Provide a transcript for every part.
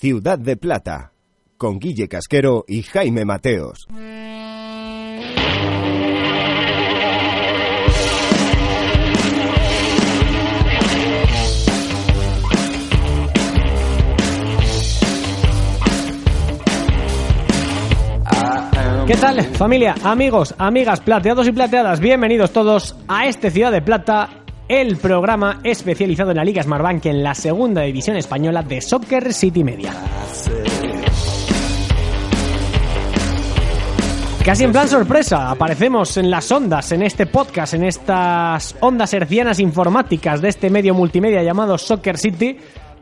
Ciudad de Plata, con Guille Casquero y Jaime Mateos. ¿Qué tal, familia, amigos, amigas, plateados y plateadas? Bienvenidos todos a este Ciudad de Plata, el programa especializado en la Liga Smartbank en la segunda división española de Soccer City Media. Casi en plan sorpresa, aparecemos en las ondas, en este podcast, en estas ondas hercianas informáticas de este medio multimedia llamado Soccer City,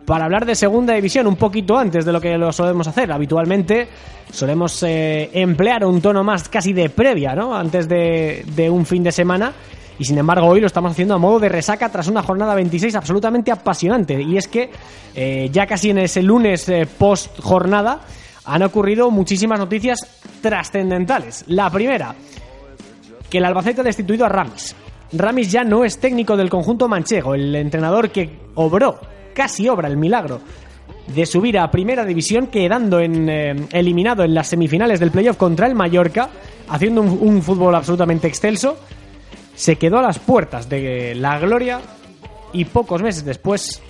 para hablar de segunda división un poquito antes de lo que lo solemos hacer. Habitualmente solemos eh, emplear un tono más casi de previa, ¿no? Antes de, de un fin de semana. Y sin embargo hoy lo estamos haciendo a modo de resaca tras una jornada 26 absolutamente apasionante. Y es que eh, ya casi en ese lunes eh, post jornada han ocurrido muchísimas noticias trascendentales. La primera, que el Albacete ha destituido a Ramis. Ramis ya no es técnico del conjunto manchego, el entrenador que obró casi obra el milagro de subir a primera división, quedando en, eh, eliminado en las semifinales del playoff contra el Mallorca, haciendo un, un, fútbol absolutamente excelso, se quedó a las puertas de la gloria y pocos meses después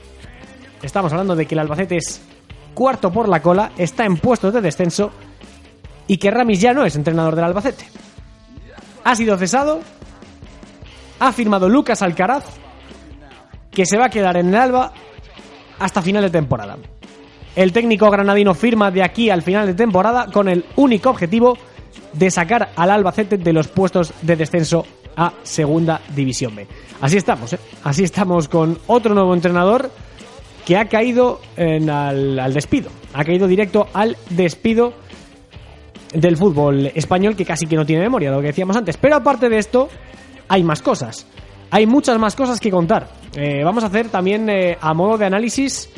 estamos hablando de que el Albacete es cuarto por la cola, está en puestos de descenso y que Ramis ya no es entrenador del Albacete. Ha sido cesado, ha firmado Lucas Alcaraz, que se va a quedar en el Alba hasta final de temporada. El técnico granadino firma de aquí al final de temporada con el único objetivo de sacar al Albacete de los puestos de descenso a Segunda División B. Así estamos, ¿eh? así estamos con otro nuevo entrenador que ha caído al despido, ha caído directo al despido del fútbol español que casi que no tiene memoria, lo que decíamos antes. Pero aparte de esto, hay más cosas. Hay muchas más cosas que contar. Eh, vamos a hacer también eh, a modo de análisis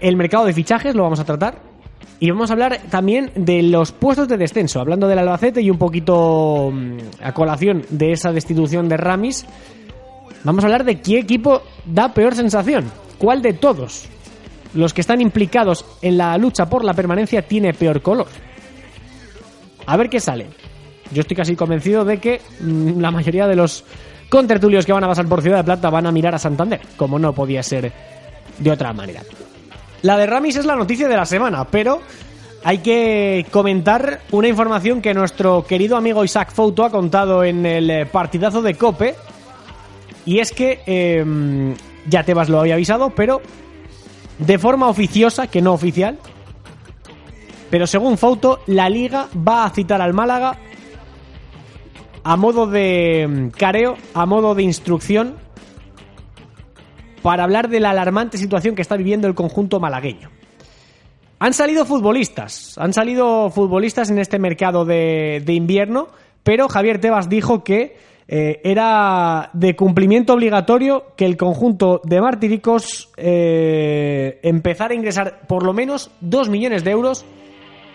el mercado de fichajes, lo vamos a tratar. Y vamos a hablar también de los puestos de descenso, hablando del Albacete y un poquito mmm, a colación de esa destitución de Ramis. Vamos a hablar de qué equipo da peor sensación. ¿Cuál de todos los que están implicados en la lucha por la permanencia tiene peor color? A ver qué sale. Yo estoy casi convencido de que mmm, la mayoría de los contertulios que van a pasar por Ciudad de Plata van a mirar a Santander, como no podía ser de otra manera. La de Ramis es la noticia de la semana, pero hay que comentar una información que nuestro querido amigo Isaac Fouto ha contado en el partidazo de Cope. Y es que eh, ya Tebas lo había avisado, pero de forma oficiosa, que no oficial. Pero según Fouto, la liga va a citar al Málaga a modo de careo, a modo de instrucción, para hablar de la alarmante situación que está viviendo el conjunto malagueño. Han salido futbolistas, han salido futbolistas en este mercado de, invierno, pero Javier Tebas dijo que eh, era de cumplimiento obligatorio que el conjunto de Martiricos eh, empezara a ingresar por lo menos 2 millones de euros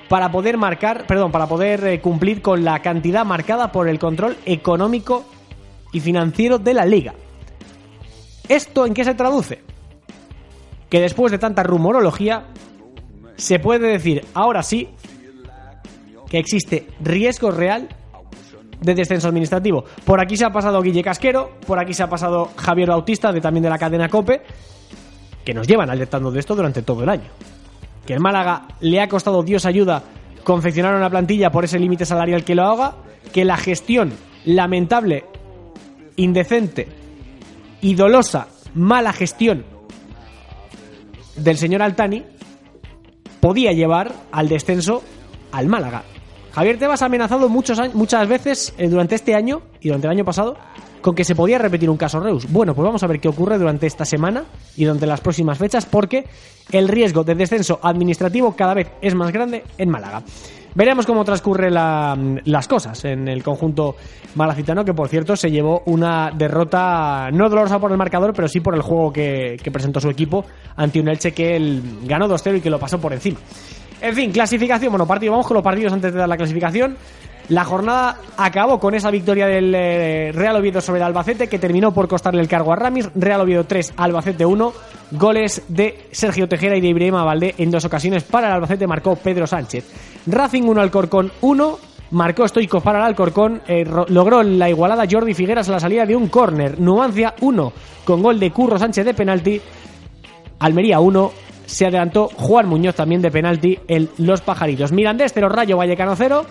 para poder marcar, perdón, para poder eh, cumplir con la cantidad marcada por el control económico y financiero de la liga. ¿Esto en qué se traduce? Que después de tanta rumorología, se puede decir ahora sí que existe riesgo real de descenso administrativo. Por aquí se ha pasado Guille Casquero, por aquí se ha pasado Javier Bautista, de, también de la cadena Cope, que nos llevan alertando de esto durante todo el año. Que el Málaga le ha costado Dios ayuda confeccionar una plantilla por ese límite salarial que lo haga, que la gestión lamentable, indecente y dolosa mala gestión del señor Altani podía llevar al descenso al Málaga. Javier Tebas ha amenazado muchos, muchas veces eh, durante este año y durante el año pasado con que se podía repetir un caso Reus. Bueno, pues vamos a ver qué ocurre durante esta semana y durante las próximas fechas porque el riesgo de descenso administrativo cada vez es más grande en Málaga. Veremos cómo transcurren la, las cosas en el conjunto malacitano, que por cierto se llevó una derrota no dolorosa por el marcador, pero sí por el juego que, que presentó su equipo ante un Elche que él ganó 2-0 y que lo pasó por encima. En fin, clasificación, bueno, partido, vamos con los partidos antes de dar la clasificación. La jornada acabó con esa victoria del eh, Real Oviedo sobre el Albacete que terminó por costarle el cargo a Ramis. Real Oviedo 3, Albacete 1. Goles de Sergio Tejera y de Ibrahim Valdé en dos ocasiones. Para el Albacete marcó Pedro Sánchez. Racing 1, Alcorcón 1. Marcó Stoikov para el Alcorcón. Eh, logró la igualada Jordi Figueras a la salida de un córner. Nuancia 1 con gol de Curro Sánchez de penalti. Almería 1, se adelantó Juan Muñoz también de penalti en Los Pajaritos. Mirandés 0, Rayo Vallecano 0.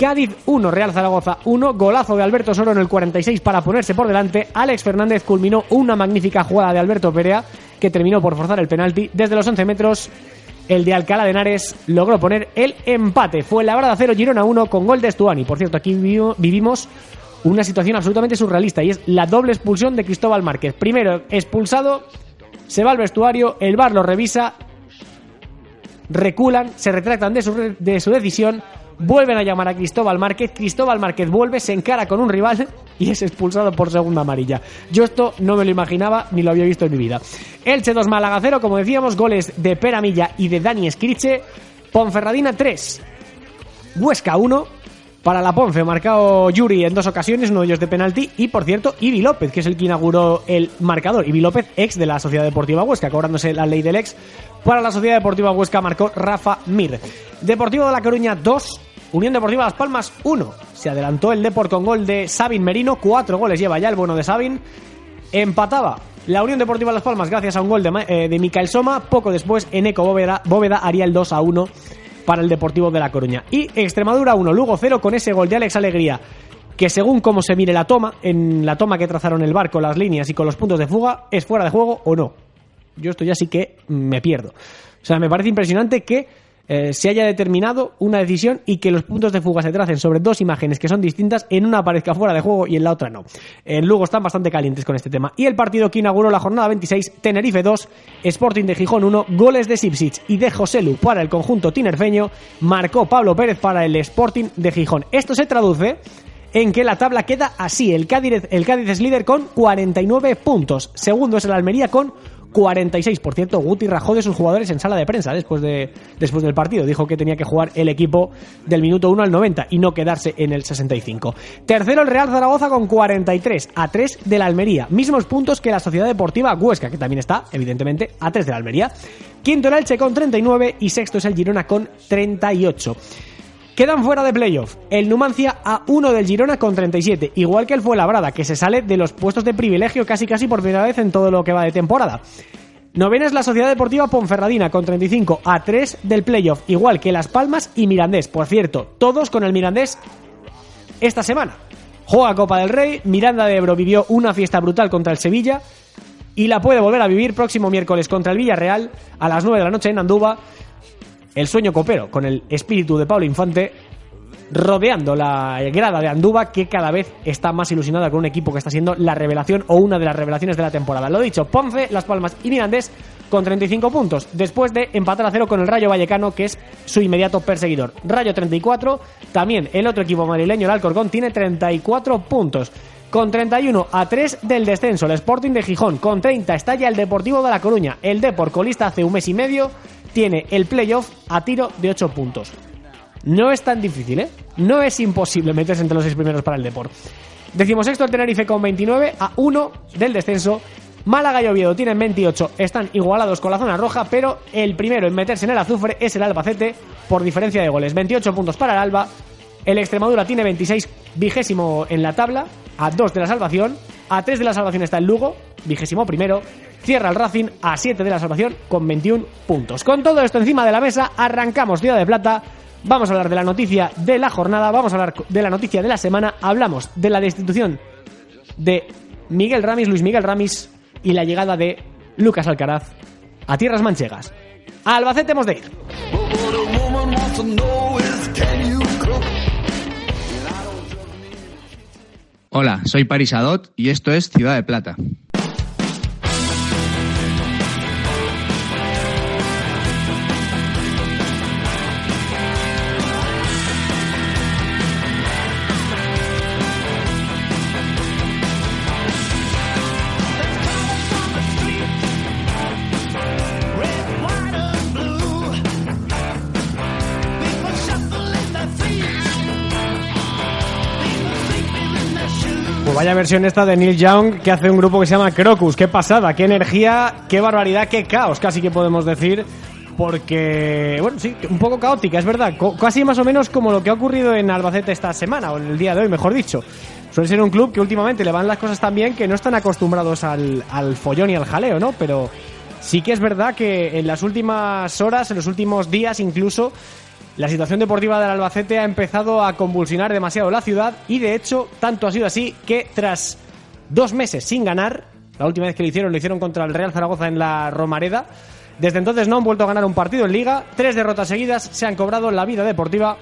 Cádiz 1, Real Zaragoza 1, golazo de Alberto Soro en el 46 para ponerse por delante. Alex Fernández culminó una magnífica jugada de Alberto Perea que terminó por forzar el penalti. Desde los 11 metros, el de Alcalá de Henares logró poner el empate. Fue la Labrada 0, Girona 1 con gol de Estuani. Por cierto, aquí vivimos una situación absolutamente surrealista y es la doble expulsión de Cristóbal Márquez. Primero expulsado, se va al vestuario, el bar lo revisa, reculan, se retractan de su decisión, vuelven a llamar a Cristóbal Márquez, Cristóbal Márquez vuelve, se encara con un rival y es expulsado por segunda amarilla. Yo esto no me lo imaginaba ni lo había visto en mi vida. Elche 2 Málaga 0, como decíamos, goles de Peramilla y de Dani Escriche, Ponferradina 3, Huesca 1, para la Ponce, marcado Yuri en dos ocasiones, uno de ellos de penalti, y por cierto, Ibi López, que es el que inauguró el marcador. Ibi López, ex de la Sociedad Deportiva Huesca, cobrándose la ley del ex. Para la Sociedad Deportiva Huesca marcó Rafa Mir. Deportivo de La Coruña 2, Unión Deportiva Las Palmas 1. Se adelantó el Deport con gol de Sabin Merino, cuatro goles lleva ya el bueno de Sabin. Empataba la Unión Deportiva Las Palmas gracias a un gol de, eh, de Micael Soma. Poco después, Eneco Bóveda, Bóveda haría el 2 a 1 para el Deportivo de La Coruña. Y Extremadura 1, Lugo 0 con ese gol de Alex Alegría que según cómo se mire la toma, en la toma que trazaron el barco, las líneas y con los puntos de fuga, es fuera de juego o no. Yo esto ya sí que me pierdo. O sea, me parece impresionante que eh, se haya determinado una decisión y que los puntos de fuga se tracen sobre dos imágenes que son distintas, en una aparezca fuera de juego y en la otra no. En Lugo están bastante calientes con este tema. Y el partido que inauguró la jornada 26, Tenerife 2, Sporting de Gijón 1, goles de Sipsich y de Joselu para el conjunto tinerfeño, marcó Pablo Pérez para el Sporting de Gijón. Esto se traduce en que la tabla queda así. El Cádiz, el Cádiz es líder con 49 puntos. Segundo es el Almería con 46. Por cierto, Guti rajó de sus jugadores en sala de prensa después, de, después del partido. Dijo que tenía que jugar el equipo del minuto 1 al 90 y no quedarse en el 65. Tercero el Real Zaragoza con 43 a 3 de la Almería. Mismos puntos que la Sociedad Deportiva Huesca, que también está, evidentemente, a 3 de la Almería. Quinto el Elche con 39 y sexto es el Girona con 38. Quedan fuera de playoff el Numancia a 1 del Girona con 37, igual que el Fuenlabrada, que se sale de los puestos de privilegio casi casi por primera vez en todo lo que va de temporada. Novena es la Sociedad Deportiva Ponferradina con 35 a 3 del playoff, igual que Las Palmas y Mirandés. Por cierto, todos con el Mirandés esta semana. Juega Copa del Rey, Miranda de Ebro vivió una fiesta brutal contra el Sevilla y la puede volver a vivir próximo miércoles contra el Villarreal a las 9 de la noche en Andúba el sueño copero con el espíritu de Pablo Infante rodeando la grada de Andúba que cada vez está más ilusionada con un equipo que está siendo la revelación o una de las revelaciones de la temporada. Lo dicho, Ponce, Las Palmas y Mirandés con 35 puntos, después de empatar a cero con el Rayo Vallecano, que es su inmediato perseguidor. Rayo 34, también el otro equipo madrileño, el Alcorcón, tiene 34 puntos. Con 31 a 3 del descenso, el Sporting de Gijón. Con 30 está ya el Deportivo de La Coruña. El Depor, colista hace un mes y medio, tiene el playoff a tiro de 8 puntos. No es tan difícil, ¿eh? No es imposible meterse entre los 6 primeros para el Deport. Decimos esto el Tenerife con 29 a 1 del descenso. Málaga y Oviedo tienen 28, están igualados con la zona roja, pero el primero en meterse en el azufre es el Albacete por diferencia de goles. 28 puntos para el Alba. El Extremadura tiene 26, vigésimo en la tabla, a 2 de la salvación. A 3 de la salvación está el Lugo, vigésimo primero. Cierra el Racing a 7 de la salvación con 21 puntos. Con todo esto encima de la mesa, arrancamos Ciudad de Plata. Vamos a hablar de la noticia de la jornada, vamos a hablar de la noticia de la semana, hablamos de la destitución de Miguel Ramis, Luis Miguel Ramis y la llegada de Lucas Alcaraz a tierras manchegas. A Albacete hemos de ir. Hola, soy Paris Adot y esto es Ciudad de Plata. Vaya versión esta de Neil Young que hace un grupo que se llama Crocus. Qué pasada, qué energía, qué barbaridad, qué caos, casi que podemos decir. Porque, bueno, sí, un poco caótica, es verdad. casi más o menos como lo que ha ocurrido en Albacete esta semana, o en el día de hoy, mejor dicho. Suele ser un club que últimamente le van las cosas tan bien que no están acostumbrados al, al follón y al jaleo, ¿no? Pero sí que es verdad que en las últimas horas, en los últimos días incluso, la situación deportiva del Albacete ha empezado a convulsionar demasiado la ciudad y de hecho tanto ha sido así que tras dos meses sin ganar, la última vez que lo hicieron lo hicieron contra el Real Zaragoza en la Romareda, desde entonces no han vuelto a ganar un partido en liga, tres derrotas seguidas se han cobrado la vida deportiva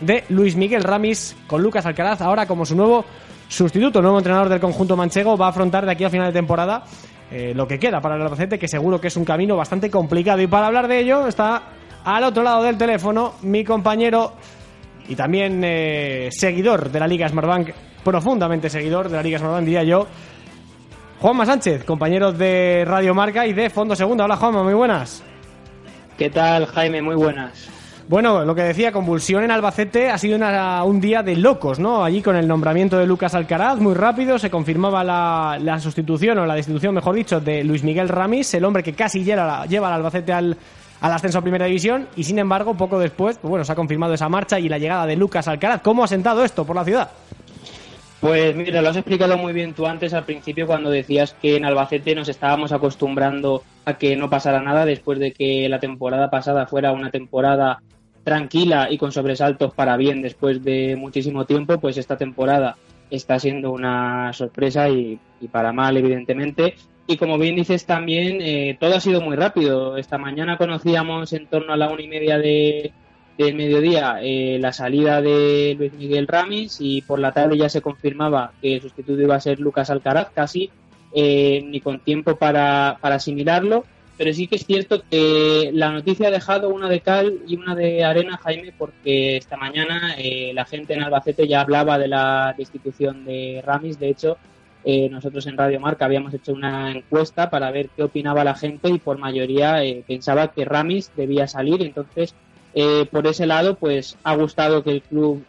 de Luis Miguel Ramis con Lucas Alcaraz ahora como su nuevo sustituto, nuevo entrenador del conjunto manchego, va a afrontar de aquí a final de temporada eh, lo que queda para el Albacete, que seguro que es un camino bastante complicado. Y para hablar de ello está al otro lado del teléfono mi compañero y también eh, seguidor de la Liga Smartbank, profundamente seguidor de la Liga Smartbank, diría yo, Juanma Sánchez, compañero de Radio Marca y de Fondo Segunda. Hola Juanma, muy buenas. ¿Qué tal Jaime? Muy buenas. Bueno, lo que decía, convulsión en Albacete ha sido un día de locos, ¿no? Allí con el nombramiento de Lucas Alcaraz, muy rápido, se confirmaba la, sustitución o la destitución, mejor dicho, de Luis Miguel Ramis, el hombre que casi lleva, lleva al Albacete al, al ascenso a Primera División y sin embargo poco después, pues bueno, se ha confirmado esa marcha y la llegada de Lucas Alcaraz. ¿Cómo ha sentado esto por la ciudad? Pues mira, lo has explicado muy bien tú antes al principio cuando decías que en Albacete nos estábamos acostumbrando a que no pasara nada después de que la temporada pasada fuera una temporada tranquila y con sobresaltos para bien después de muchísimo tiempo, pues esta temporada está siendo una sorpresa y, y para mal evidentemente y como bien dices también, eh, todo ha sido muy rápido. Esta mañana conocíamos en torno a la una y media de, del mediodía eh, la salida de Luis Miguel Ramis y por la tarde ya se confirmaba que el sustituto iba a ser Lucas Alcaraz, casi eh, ni con tiempo para, para asimilarlo. Pero sí que es cierto que la noticia ha dejado una de cal y una de arena, Jaime, porque esta mañana la gente en Albacete ya hablaba de la destitución de Ramis. De hecho, eh, nosotros en Radio Marca habíamos hecho una encuesta para ver qué opinaba la gente y por mayoría eh, pensaba que Ramis debía salir. Entonces, eh, por ese lado, pues ha gustado que el club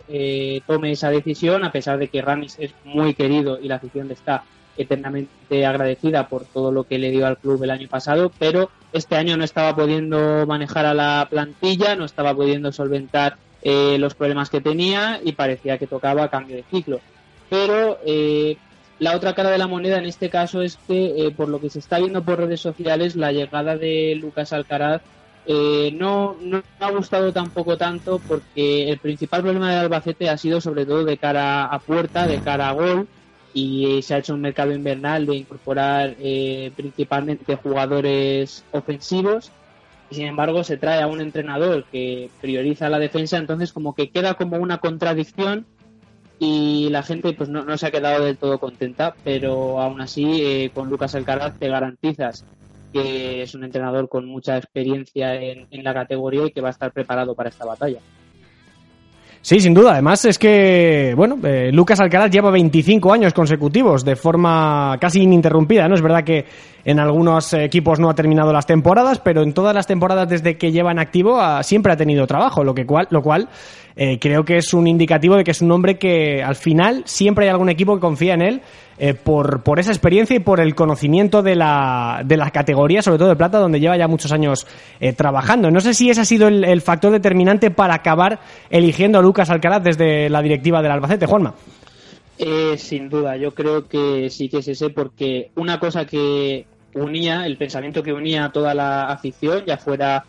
tome esa decisión, a pesar de que Ramis es muy querido y la afición le está eternamente agradecida por todo lo que le dio al club el año pasado, pero este año no estaba pudiendo manejar a la plantilla, no estaba pudiendo solventar los problemas que tenía y parecía que tocaba cambio de ciclo. Pero la otra cara de la moneda en este caso es que, eh, por lo que se está viendo por redes sociales, la llegada de Lucas Alcaraz eh, no, no ha gustado tampoco tanto porque el principal problema de Albacete ha sido sobre todo de cara a puerta, de cara a gol y se ha hecho un mercado invernal de incorporar eh, principalmente jugadores ofensivos. Y sin embargo se trae a un entrenador que prioriza la defensa entonces como que queda como una contradicción y la gente pues no, se ha quedado del todo contenta, pero aún así eh, con Lucas Alcaraz te garantizas que es un entrenador con mucha experiencia en, la categoría y que va a estar preparado para esta batalla. Sí, sin duda. Además es que, bueno, eh, Lucas Alcaraz lleva 25 años consecutivos de forma casi ininterrumpida, ¿no? Es verdad que en algunos equipos no ha terminado las temporadas, pero en todas las temporadas desde que lleva en activo ah, siempre ha tenido trabajo, lo, que cual, lo cual eh, creo que es un indicativo de que es un hombre que al final siempre hay algún equipo que confía en él eh, por, por esa experiencia y por el conocimiento de la, de la categoría, sobre todo de plata, donde lleva ya muchos años eh, trabajando. No sé si ese ha sido el, factor determinante para acabar eligiendo a Lucas Alcaraz desde la directiva del Albacete, Juanma. sin duda, yo creo que sí que es ese, porque una cosa que unía, el pensamiento que unía a toda la afición, ya fuera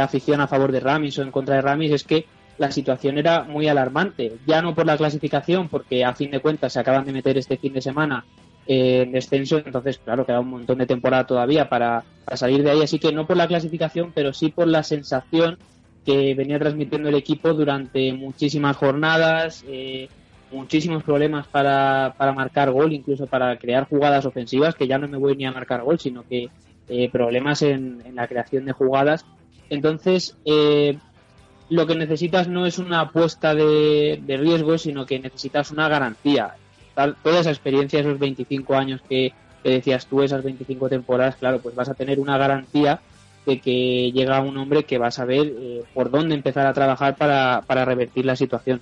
afición a favor de Ramis o en contra de Ramis, es que la situación era muy alarmante. Ya no por la clasificación, porque a fin de cuentas se acaban de meter este fin de semana en descenso, entonces, claro, queda un montón de temporada todavía para, salir de ahí. Así que no por la clasificación, pero sí por la sensación que venía transmitiendo el equipo durante muchísimas jornadas, eh, muchísimos problemas para, para marcar gol, incluso para crear jugadas ofensivas, que ya no me voy ni a marcar gol, sino que eh, problemas en, en, la creación de jugadas. Entonces, eh, lo que necesitas no es una apuesta de, riesgo, sino que necesitas una garantía. toda esa experiencia, esos 25 años que, decías tú, esas 25 temporadas, claro, pues vas a tener una garantía de que llega un hombre que va a saber eh, por dónde empezar a trabajar para revertir la situación.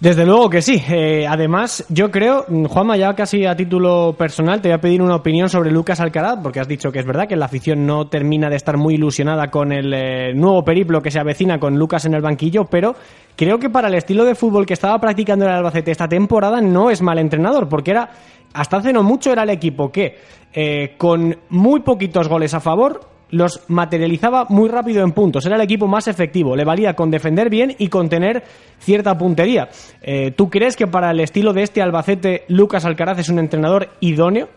Desde luego que sí. Eh, además, yo creo, Juanma, ya casi a título personal, te voy a pedir una opinión sobre Lucas Alcaraz, porque has dicho que es verdad que la afición no termina de estar muy ilusionada con el eh, nuevo periplo que se avecina con Lucas en el banquillo, pero creo que para el estilo de fútbol que estaba practicando el Albacete esta temporada no es mal entrenador, porque era, hasta hace no mucho era el equipo que, eh, con muy poquitos goles a favor, los materializaba muy rápido en puntos. Era el equipo más efectivo. Le valía con defender bien y con tener cierta puntería. Eh, ¿Tú crees que para el estilo de este Albacete, Lucas Alcaraz es un entrenador idóneo?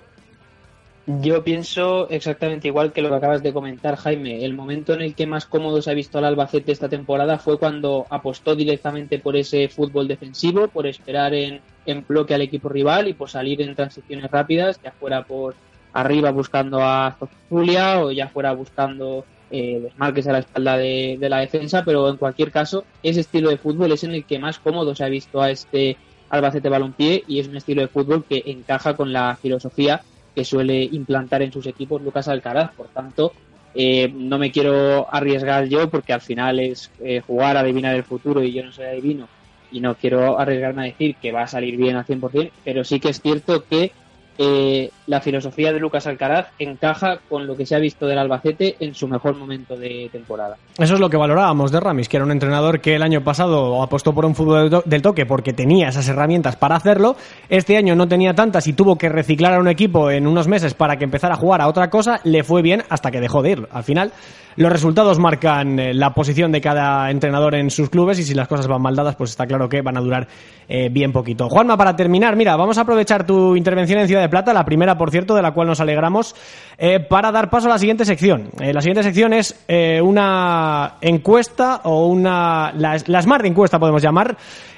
Yo pienso exactamente igual que lo que acabas de comentar, Jaime. El momento en el que más cómodo se ha visto al Albacete esta temporada fue cuando apostó directamente por ese fútbol defensivo, por esperar en, en bloque al equipo rival y por salir en transiciones rápidas, ya fuera por arriba buscando a Julia o ya fuera buscando eh, desmarques a la espalda de, la defensa, pero en cualquier caso, ese estilo de fútbol es en el que más cómodo se ha visto a este Albacete Balompié y es un estilo de fútbol que encaja con la filosofía que suele implantar en sus equipos Lucas Alcaraz. Por tanto, eh, no me quiero arriesgar yo porque al final es eh, jugar a adivinar el futuro y yo no soy adivino y no quiero arriesgarme a decir que va a salir bien al 100%, pero sí que es cierto que eh, la filosofía de Lucas Alcaraz encaja con lo que se ha visto del Albacete en su mejor momento de temporada. Eso es lo que valorábamos de Ramis, que era un entrenador que el año pasado apostó por un fútbol del toque porque tenía esas herramientas para hacerlo. Este año no tenía tantas y tuvo que reciclar a un equipo en unos meses para que empezara a jugar a otra cosa. Le fue bien hasta que dejó de ir. Al final, los resultados marcan eh, la posición de cada entrenador en sus clubes y si las cosas van mal dadas, pues está claro que van a durar eh, bien poquito. Juanma, para terminar, mira, vamos a aprovechar tu intervención en Ciudad de Plata, la primera, por cierto, de la cual nos alegramos, eh, para dar paso a la siguiente sección. Eh, la siguiente sección es una encuesta o una. La, la Smart encuesta, podemos llamar.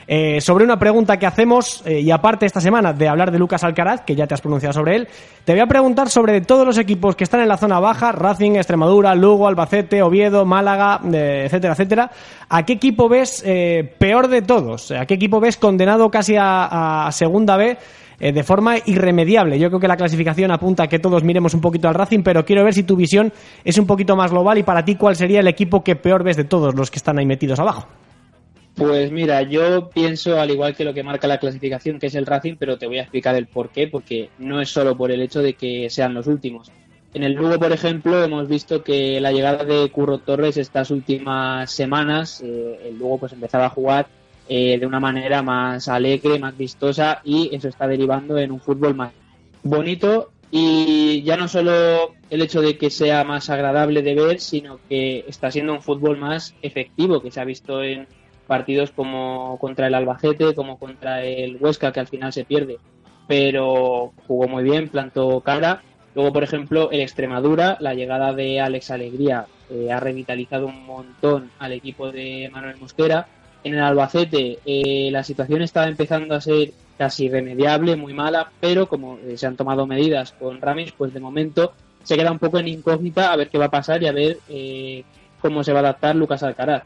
Eh, sobre una pregunta que hacemos, eh, y aparte esta semana de hablar de Lucas Alcaraz, que ya te has pronunciado sobre él, te voy a preguntar sobre todos los equipos que están en la zona baja, Racing, Extremadura, Lugo, Albacete, Oviedo, Málaga, eh, etcétera, etcétera. ¿A qué equipo ves peor de todos? ¿A qué equipo ves condenado casi a, a segunda B? De forma irremediable. Yo creo que la clasificación apunta a que todos miremos un poquito al Racing, pero quiero ver si tu visión es un poquito más global y para ti cuál sería el equipo que peor ves de todos los que están ahí metidos abajo. Pues mira, yo pienso al igual que lo que marca la clasificación, que es el Racing, pero te voy a explicar el por qué, porque no es solo por el hecho de que sean los últimos. En el Lugo, por ejemplo, hemos visto que la llegada de Curro Torres estas últimas semanas, eh, el Lugo pues empezaba a jugar eh, de una manera más alegre, más vistosa y eso está derivando en un fútbol más bonito y ya no solo el hecho de que sea más agradable de ver, sino que está siendo un fútbol más efectivo, que se ha visto en partidos como contra el Albacete, como contra el Huesca, que al final se pierde, pero jugó muy bien, plantó cara. Luego, por ejemplo, el Extremadura, la llegada de Alex Alegría eh, ha revitalizado un montón al equipo de Manuel Mosquera. En el Albacete eh, la situación estaba empezando a ser casi irremediable, muy mala, pero como eh, se han tomado medidas con Ramis, pues de momento se queda un poco en incógnita a ver qué va a pasar y a ver cómo se va a adaptar Lucas Alcaraz.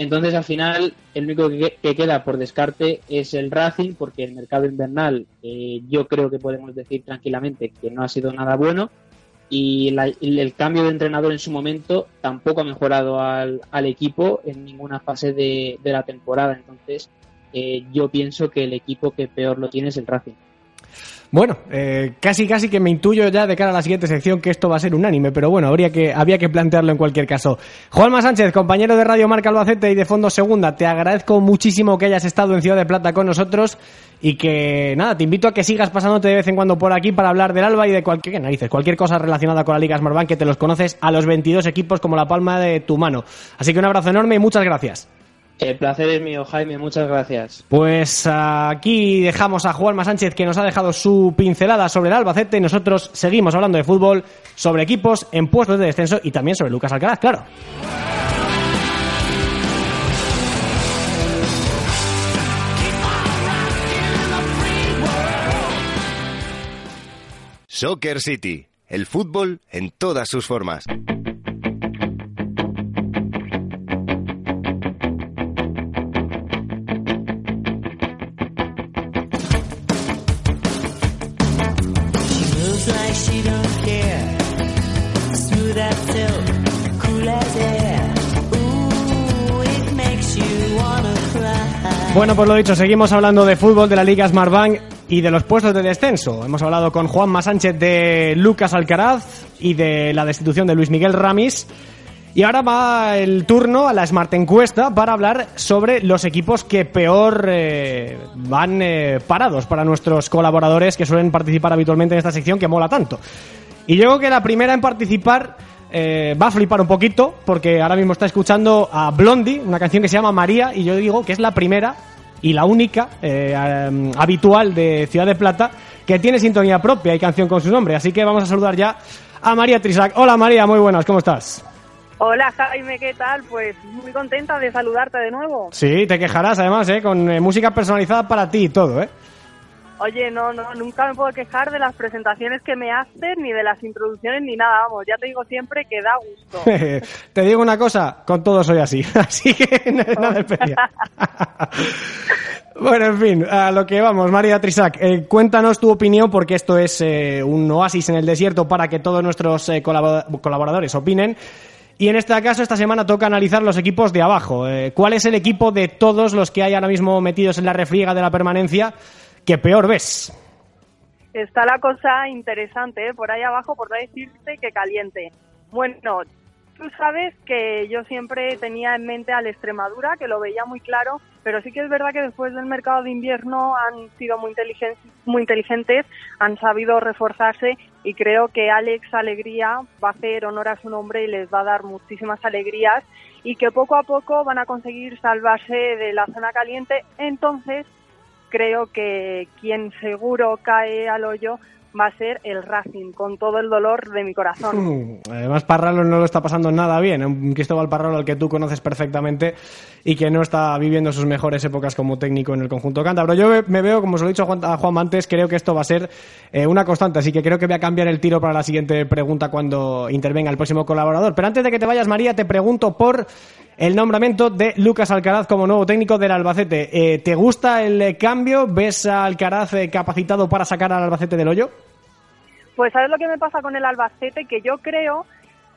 Entonces, al final, el único que, queda por descarte es el Racing, porque el mercado invernal eh, yo creo que podemos decir tranquilamente que no ha sido nada bueno y el cambio de entrenador en su momento tampoco ha mejorado al, equipo en ninguna fase de, la temporada. Entonces, eh, yo pienso que el equipo que peor lo tiene es el Racing. Bueno, eh, casi casi que me intuyo ya de cara a la siguiente sección que esto va a ser unánime, pero bueno, habría que, había que plantearlo en cualquier caso. Juanma Sánchez, compañero de Radio Marca Albacete y de Fondo Segunda, te agradezco muchísimo que hayas estado en Ciudad de Plata con nosotros y que nada, te invito a que sigas pasándote de vez en cuando por aquí para hablar del Alba y de cualquier narices, cualquier cosa relacionada con la Liga Smartbank que te los conoces a los 22 equipos como la palma de tu mano. Así que un abrazo enorme y muchas gracias. El placer es mío, Jaime, muchas gracias. Pues aquí dejamos a Juanma Sánchez que nos ha dejado su pincelada sobre el Albacete y nosotros seguimos hablando de fútbol, sobre equipos en puestos de descenso y también sobre Lucas Alcaraz, claro. Soccer City, el fútbol en todas sus formas. Bueno, lo dicho, seguimos hablando de fútbol, de la Liga Smartbank y de los puestos de descenso. Hemos hablado con Juanma Sánchez de Lucas Alcaraz y de la destitución de Luis Miguel Ramis. Y ahora va el turno a la Smart Encuesta para hablar sobre los equipos que peor eh, van eh, parados para nuestros colaboradores que suelen participar habitualmente en esta sección que mola tanto. Y yo creo que la primera en participar eh, va a flipar un poquito porque ahora mismo está escuchando a Blondie, una canción que se llama María, y yo digo que es la primera y la única eh, habitual de Ciudad de Plata que tiene sintonía propia y canción con su nombre. Así que vamos a saludar ya a María Trisac. Hola María, muy buenas, ¿cómo estás? Hola Jaime, ¿qué tal? Pues muy contenta de saludarte de nuevo. Sí, te quejarás además, ¿eh? Con eh, música personalizada para ti y todo, ¿eh? Oye, no, no, nunca me puedo quejar de las presentaciones que me hacen, ni de las introducciones, ni nada, vamos, ya te digo siempre que da gusto. te digo una cosa, con todo soy así, así que no es nada especial. bueno, en fin, a lo que vamos, María Trisac, eh, cuéntanos tu opinión, porque esto es eh, un oasis en el desierto para que todos nuestros eh, colabor colaboradores opinen. Y en este caso, esta semana toca analizar los equipos de abajo. Eh, ¿Cuál es el equipo de todos los que hay ahora mismo metidos en la refriega de la permanencia que peor ves? Está la cosa interesante, ¿eh? por ahí abajo, no decirte que caliente. Bueno, tú sabes que yo siempre tenía en mente al Extremadura, que lo veía muy claro, pero sí que es verdad que después del mercado de invierno han sido muy inteligentes, muy inteligentes han sabido reforzarse y creo que Alex Alegría va a hacer honor a su nombre y les va a dar muchísimas alegrías y que poco a poco van a conseguir salvarse de la zona caliente. Entonces, creo que quien seguro cae al hoyo va a ser el Racing, con todo el dolor de mi corazón. Además, Parralo no lo está pasando nada bien. Un Cristóbal Parralo al que tú conoces perfectamente y que no está viviendo sus mejores épocas como técnico en el conjunto cántabro. Yo me veo, como os lo he dicho a Juan, antes, creo que esto va a ser eh, una constante, así que creo que voy a cambiar el tiro para la siguiente pregunta cuando intervenga el próximo colaborador. Pero antes de que te vayas, María, te pregunto por el nombramiento de Lucas Alcaraz como nuevo técnico del Albacete. Eh, ¿Te gusta el cambio? ¿Ves a Alcaraz eh, capacitado para sacar al Albacete del hoyo? Pues sabes lo que me pasa con el Albacete, que yo creo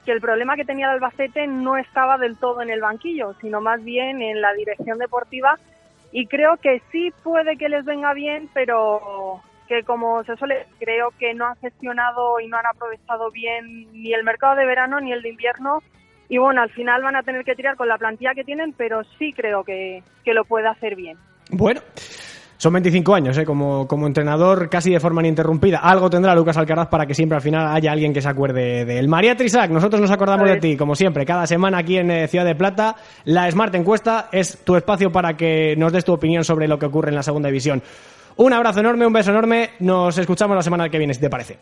que el problema que tenía el Albacete no estaba del todo en el banquillo, sino más bien en la dirección deportiva y creo que sí puede que les venga bien, pero que como se suele, creo que no han gestionado y no han aprovechado bien ni el mercado de verano ni el de invierno y bueno, al final van a tener que tirar con la plantilla que tienen, pero sí creo que, que lo puede hacer bien. Bueno. Son 25 años, ¿eh? como, como entrenador casi de forma ininterrumpida. Algo tendrá Lucas Alcaraz para que siempre al final haya alguien que se acuerde de él. María Trisac, nosotros nos acordamos de ti, como siempre, cada semana aquí en eh, Ciudad de Plata. La Smart Encuesta es tu espacio para que nos des tu opinión sobre lo que ocurre en la segunda división. Un abrazo enorme, un beso enorme. Nos escuchamos la semana que viene, si te parece.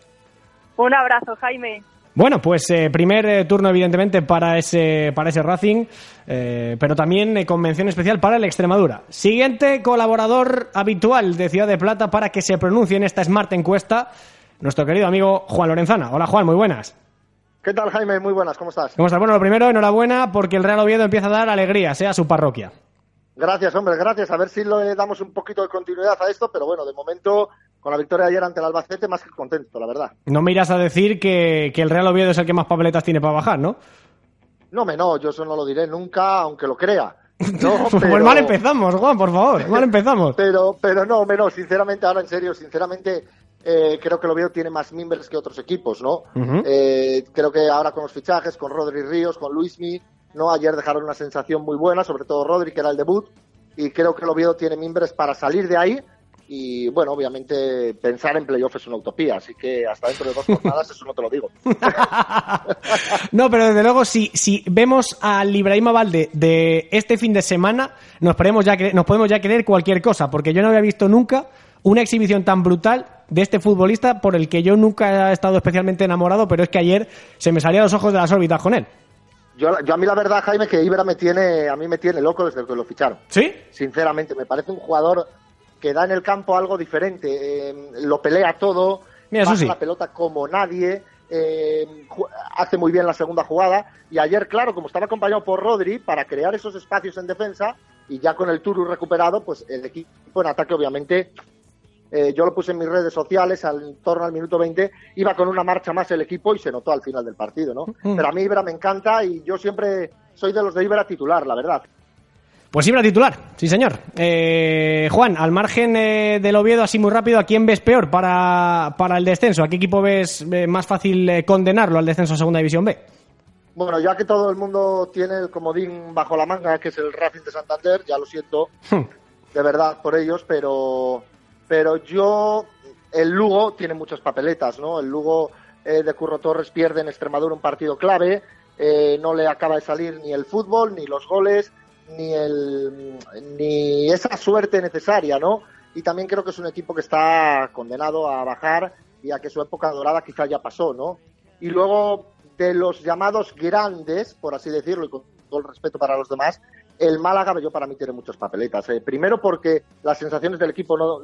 Un abrazo, Jaime. Bueno, pues eh, primer eh, turno evidentemente para ese, para ese Racing, eh, pero también eh, convención especial para el Extremadura. Siguiente colaborador habitual de Ciudad de Plata para que se pronuncie en esta Smart encuesta, nuestro querido amigo Juan Lorenzana. Hola Juan, muy buenas. ¿Qué tal Jaime? Muy buenas, ¿cómo estás? ¿Cómo estás? Bueno, lo primero, enhorabuena porque el Real Oviedo empieza a dar alegría, sea su parroquia. Gracias, hombre, gracias. A ver si le damos un poquito de continuidad a esto, pero bueno, de momento con la victoria de ayer ante el Albacete, más que contento, la verdad. No me irás a decir que, que el Real Oviedo es el que más papeletas tiene para bajar, ¿no? No, me no, yo eso no lo diré nunca, aunque lo crea. No, pero... pues mal empezamos, Juan, por favor, mal empezamos. pero, pero no, menos, sinceramente, ahora en serio, sinceramente, eh, creo que el Oviedo tiene más miembros que otros equipos, ¿no? Uh -huh. eh, creo que ahora con los fichajes, con Rodri Ríos, con Luismi, ¿no? Ayer dejaron una sensación muy buena, sobre todo Rodri, que era el debut, y creo que el Oviedo tiene miembros para salir de ahí y bueno, obviamente pensar en playoff es una utopía, así que hasta dentro de dos jornadas eso no te lo digo. no, pero desde luego si, si vemos al Ibrahima Valde de este fin de semana, nos podemos, ya nos podemos ya creer cualquier cosa, porque yo no había visto nunca una exhibición tan brutal de este futbolista por el que yo nunca he estado especialmente enamorado, pero es que ayer se me salían los ojos de las órbitas con él. Yo, yo, a mí la verdad, Jaime, que Ibra me tiene, a mí me tiene loco desde que lo ficharon. ¿Sí? Sinceramente, me parece un jugador que da en el campo algo diferente. Eh, lo pelea todo, Mira, pasa sí. la pelota como nadie, eh, hace muy bien la segunda jugada. Y ayer, claro, como estaba acompañado por Rodri, para crear esos espacios en defensa, y ya con el Turu recuperado, pues el equipo en ataque, obviamente, eh, yo lo puse en mis redes sociales, al en torno al minuto 20, iba con una marcha más el equipo y se notó al final del partido, ¿no? Mm. Pero a mí Ibra me encanta y yo siempre soy de los de Ibra titular, la verdad. Pues Ibra titular, sí señor. Eh, Juan, al margen eh, del Oviedo, así muy rápido, ¿a quién ves peor para, para el descenso? ¿A qué equipo ves eh, más fácil eh, condenarlo al descenso a Segunda División B? Bueno, ya que todo el mundo tiene el comodín bajo la manga, que es el Racing de Santander, ya lo siento Hmm. de verdad por ellos, pero, pero yo, el Lugo tiene muchas papeletas, ¿no? El Lugo eh, de Curro Torres pierde en Extremadura un partido clave, no le acaba de salir ni el fútbol, ni los goles, ni, el, ni esa suerte necesaria, ¿no? Y también creo que es un equipo que está condenado a bajar y a que su época dorada quizá ya pasó, ¿no? Y luego de los llamados grandes, por así decirlo, y con todo el respeto para los demás, el Málaga yo para mí tiene muchas papeletas. Eh, primero porque las sensaciones del equipo no,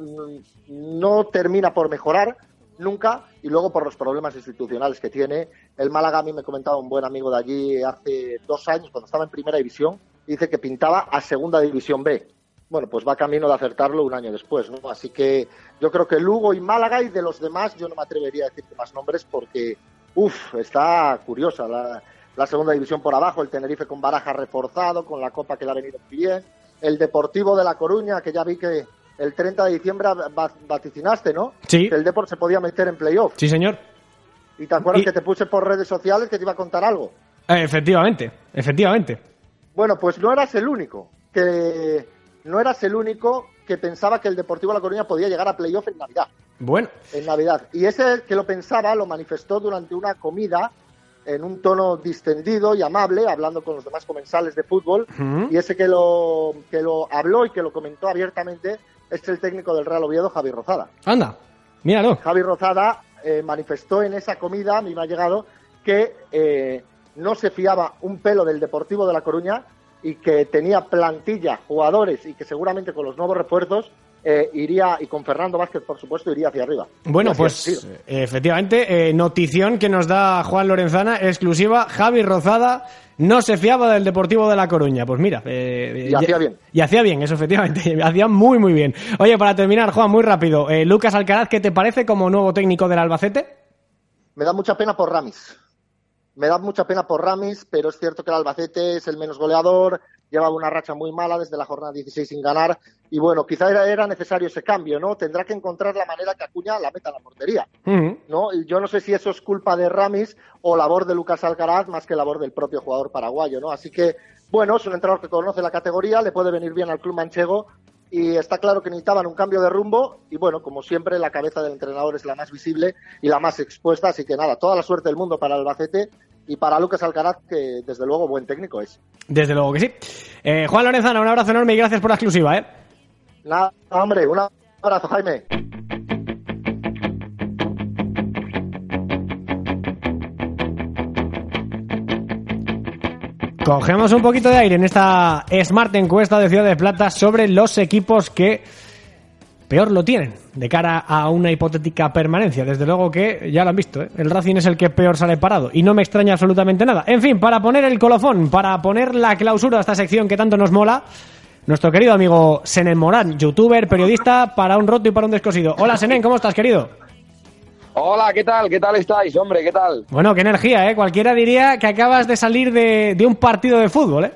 no termina por mejorar nunca y luego por los problemas institucionales que tiene. El Málaga a mí me comentaba un buen amigo de allí hace dos años cuando estaba en primera división, dice que pintaba a segunda división B. Bueno, pues va camino de acertarlo un año después, ¿no? Así que yo creo que Lugo y Málaga y de los demás yo no me atrevería a decirte más nombres porque, uff, está curiosa la, la segunda división por abajo, el Tenerife con baraja reforzado, con la copa que le ha venido bien, el Deportivo de La Coruña, que ya vi que el 30 de diciembre va- vaticinaste, ¿no? Sí. Que el Deport se podía meter en playoff. Sí, señor. Y te acuerdas Y- que te puse por redes sociales que te iba a contar algo. Eh, efectivamente, efectivamente. Bueno, pues no eras el único que no eras el único que pensaba que el Deportivo de La Coruña podía llegar a playoff en Navidad. Bueno, En Navidad. Y ese que lo pensaba lo manifestó durante una comida en un tono distendido y amable, hablando con los demás comensales de fútbol. Y ese que lo, que lo habló y que lo comentó abiertamente es el técnico del Real Oviedo, Javi Rozada. anda, míralo. Javi Rozada eh, manifestó en esa comida, a mí me ha llegado, que eh, no se fiaba un pelo del Deportivo de La Coruña y que tenía plantilla, jugadores y que seguramente con los nuevos refuerzos eh, iría, y con Fernando Vázquez, por supuesto, iría hacia arriba. Bueno, pues eh, efectivamente, eh, notición que nos da Juan Lorenzana, exclusiva, Javi Rozada no se fiaba del Deportivo de La Coruña. Pues mira, eh, Y hacía bien. Y hacía bien, eso efectivamente, hacía muy muy bien. Oye, para terminar, Juan, muy rápido, Lucas Alcaraz, ¿qué te parece como nuevo técnico del Albacete? Me da mucha pena por Ramis. Me da mucha pena por Ramis, pero es cierto que el Albacete es el menos goleador, llevaba una racha muy mala desde la jornada 16 sin ganar, y bueno, quizá era, era necesario ese cambio, ¿no? Tendrá que encontrar la manera que Acuña la meta en la portería. ¿no? Y yo no sé si eso es culpa de Ramis o labor de Lucas Alcaraz más que labor del propio jugador paraguayo, ¿no? Así que, bueno, es un entrenador que conoce la categoría, le puede venir bien al club manchego y está claro que necesitaban un cambio de rumbo y bueno, como siempre la cabeza del entrenador es la más visible y la más expuesta, así que nada, toda la suerte del mundo para Albacete y para Lucas Alcaraz, que desde luego buen técnico es. Desde luego que sí. Eh, Juan Lorenzana, un abrazo enorme y gracias por la exclusiva, ¿eh? Nada, hombre, un abrazo, Jaime. Cogemos un poquito de aire en esta Smart encuesta de Ciudad de Plata sobre los equipos que peor lo tienen de cara a una hipotética permanencia. Desde luego que ya lo han visto, ¿eh? el Racing es el que peor sale parado y no me extraña absolutamente nada. En fin, para poner el colofón, para poner la clausura a esta sección que tanto nos mola, nuestro querido amigo Senen Morán, youtuber, periodista, para un roto y para un descosido. Hola Senen, ¿cómo estás, querido? Hola, ¿qué tal? ¿Qué tal estáis, hombre? ¿Qué tal? Bueno, qué energía, ¿eh? Cualquiera diría que acabas de salir de, de un partido de fútbol, ¿eh?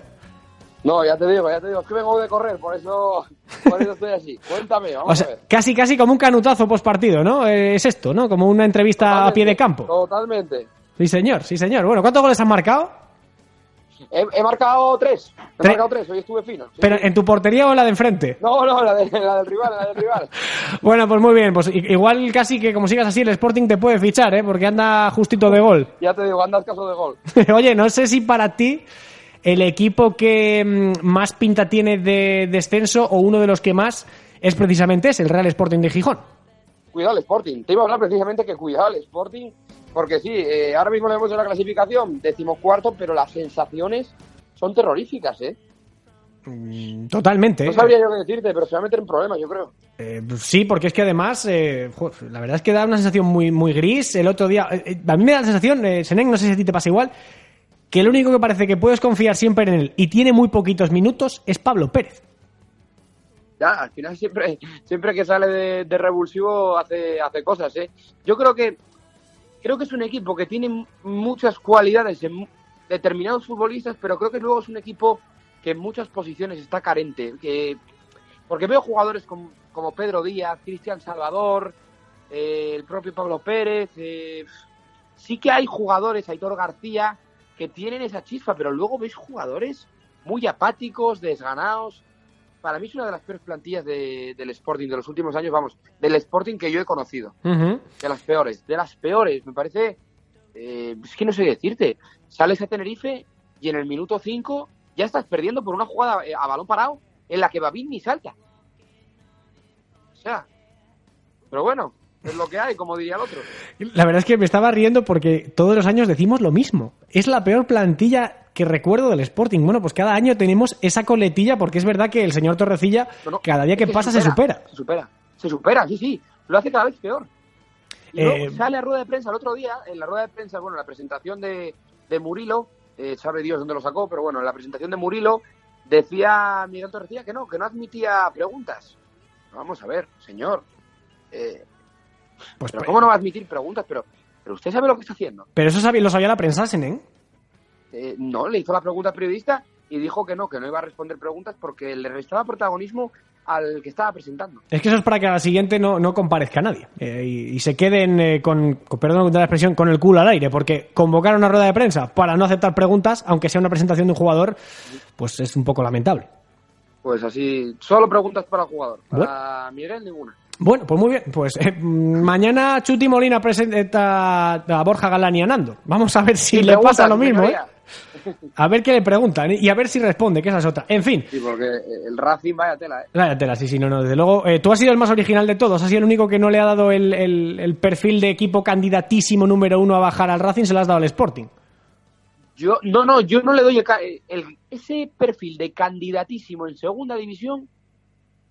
No, ya te digo, ya te digo, es que vengo de correr, por eso, por eso estoy así. Cuéntame, vamos O sea, a ver. casi casi como un canutazo post partido, ¿no? Eh, es esto, ¿no? Como una entrevista a pie de campo. Totalmente. Sí, señor, sí, señor. Bueno, ¿cuántos goles has marcado? He, he marcado tres. He marcado tres, hoy estuve fino. Sí, ¿Pero sí. en tu portería o en la de enfrente? No, no, la, de- la del rival, la del rival. Bueno, pues muy bien. Pues igual casi que como sigas así el Sporting te puede fichar, ¿eh? Porque anda justito de gol. Ya te digo, andas caso de gol. Oye, no sé si para ti el equipo que mm, más pinta tiene de descenso o uno de los que más es precisamente ese, el Real Sporting de Gijón. Cuidado el Sporting. Te iba a hablar precisamente que cuidado el Sporting, porque sí, eh, ahora mismo le hemos hecho la clasificación, decimocuarto, pero las sensaciones son terroríficas, ¿eh? Totalmente. No ¿eh? sabría yo qué decirte, pero se va a meter en problemas, yo creo. Eh, sí, porque es que además, eh, la verdad es que da una sensación muy, muy gris. El otro día, eh, a mí me da la sensación, Senén, no sé si a ti te pasa igual, que el único que parece que puedes confiar siempre en él y tiene muy poquitos minutos es Pablo Pérez. Ya, al final siempre, siempre que sale de, revulsivo hace, hace cosas, ¿eh? Yo creo que creo que es un equipo que tiene muchas cualidades en determinados futbolistas, pero creo que luego es un equipo que en muchas posiciones está carente. Que, porque veo jugadores como, como Pedro Díaz, Cristian Salvador, eh, el propio Pablo Pérez. eh, sí que hay jugadores, Aitor García, que tienen esa chispa, pero luego veis jugadores muy apáticos, desganados. Para mí es una de las peores plantillas de- del Sporting de los últimos años, vamos, del Sporting que yo he conocido. Ujú. De las peores, de las peores. Me parece. eh, es que no sé decirte. Sales a Tenerife y en el minuto 5 ya estás perdiendo por una jugada eh, a balón parado en la que Babín ni salta. O sea. Pero bueno, es lo que hay, como diría el otro. La verdad es que me estaba riendo porque todos los años decimos lo mismo. Es la peor plantilla que recuerdo del Sporting. Bueno, pues cada año tenemos esa coletilla porque es verdad que el señor Torrecilla No, no, cada día que pasa se supera. Se supera. Se supera, sí, sí. Lo hace cada vez peor. Y luego Eh, sale a rueda de prensa el otro día, en la rueda de prensa, bueno, la presentación de, de Murilo, eh, sabe Dios dónde lo sacó, pero bueno, en la presentación de Murilo decía Miguel Torrecilla que no, que no admitía preguntas. Vamos a ver, señor. Eh, Pues, pero ¿Cómo no va a admitir preguntas? Pero, pero usted sabe lo que está haciendo. pero eso sabía- lo sabía la prensa, Senen. Eh, no, le hizo la pregunta al periodista y dijo que no, que no iba a responder preguntas porque le restaba protagonismo al que estaba presentando. Es que eso es para que a la siguiente no, no comparezca nadie eh, y, y se queden eh, con, con- perdón la expresión, con el culo al aire, porque convocar una rueda de prensa para no aceptar preguntas, aunque sea una presentación de un jugador, pues es un poco lamentable. Pues así, solo preguntas para el jugador. Para Miguel, ninguna. Bueno, pues muy bien. Pues eh, mm, mañana Chuti Molina presenta a Borja Galán y a Nando. Vamos a ver si le pasa lo mismo, ¿eh? A ver qué le preguntan ¿eh? y a ver si responde, que esa es otra. En fin, Sí, porque el Racing vaya tela, ¿eh? vaya tela, sí, sí, no, no, desde luego. eh, tú has sido el más original de todos, has sido el único que no le ha dado el, el- el perfil de equipo candidatísimo número uno a bajar al Racing, se lo has dado al Sporting. Yo, no, no, yo no le doy el el- ese perfil de candidatísimo en segunda división,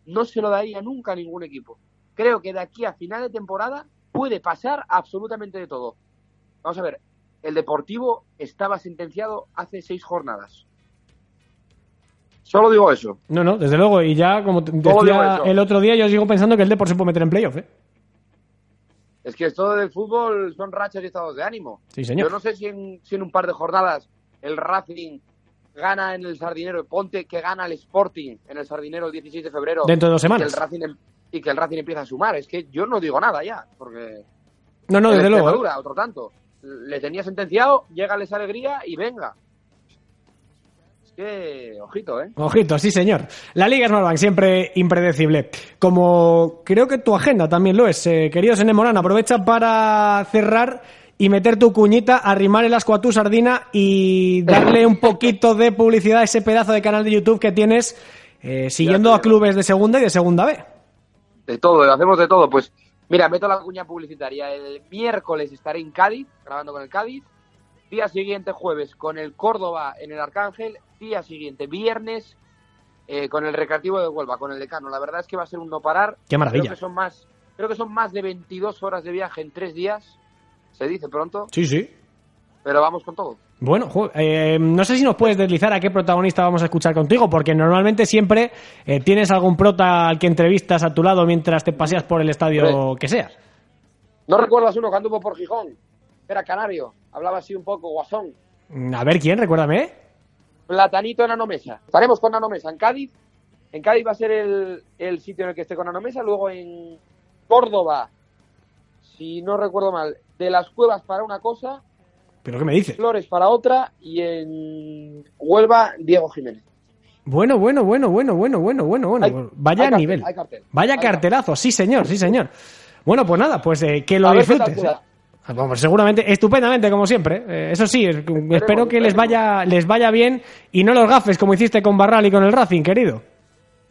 no se lo daría nunca a ningún equipo. Creo que de aquí a final de temporada puede pasar absolutamente de todo. Vamos a ver, el Deportivo estaba sentenciado hace seis jornadas. Solo digo eso. No, no, desde luego, y ya, como te ¿Cómo digo decía el otro día, yo sigo pensando que el Depor se puede meter en playoff, ¿eh? Es que esto del fútbol son rachas y estados de ánimo. Sí, señor. Yo no sé si en, si en un par de jornadas el Racing gana en el Sardinero, ponte que gana el Sporting en el Sardinero el 16 de febrero. Dentro de dos semanas. el Racing em- y que el Racing empieza a sumar. Es que yo no digo nada ya, porque No, no, el desde luego. ¿eh? Otro tanto. Le tenía sentenciado, llega esa alegría y venga. Es que, ojito, ¿eh? Ojito, sí señor. La Liga Smartbank siempre impredecible. Como creo que tu agenda también lo es, eh, querido Sene Morán, aprovecha para cerrar y meter tu cuñita, arrimar el asco a tu sardina y darle un poquito de publicidad a ese pedazo de canal de YouTube que tienes eh, siguiendo a clubes de segunda y de segunda B. De todo, hacemos de todo. Pues mira, meto la cuña publicitaria. El miércoles estaré en Cádiz, grabando con el Cádiz. Día siguiente, jueves, con el Córdoba en el Arcángel. Día siguiente, viernes, eh, con el Recreativo de Huelva, con el Decano. La verdad es que va a ser un no parar. Qué maravilla. Creo que son más, creo que son más de 22 horas de viaje en tres días. Se dice pronto, Sí, sí. Pero vamos con todo. Bueno, eh, no sé si nos puedes deslizar a qué protagonista vamos a escuchar contigo, porque normalmente siempre eh, tienes algún prota al que entrevistas a tu lado mientras te paseas por el estadio que sea. ¿No recuerdas uno que anduvo por Gijón? Era canario, hablaba así un poco guasón. Mm, A ver quién, recuérdame. Platanito en Nanomesa. Estaremos con Nanomesa en Cádiz. En Cádiz va a ser el, el sitio en el que esté con Nanomesa. Luego en Córdoba, si no recuerdo mal, de las cuevas para una cosa, ¿Pero qué me dices? Flores para otra y en Huelva, Diego Jiménez. Bueno, bueno, bueno, bueno, bueno, bueno, bueno, bueno. Hay- Vaya hay cartel, nivel. cartel. Vaya cartelazo, sí señor, sí señor. Bueno, pues nada, pues eh, que lo A disfrutes. ¿eh? Ah, pues seguramente, estupendamente, como siempre. Eh, eso sí, es- espero que les vaya, les vaya bien y no los gafes como hiciste con Barral y con el Racing, querido.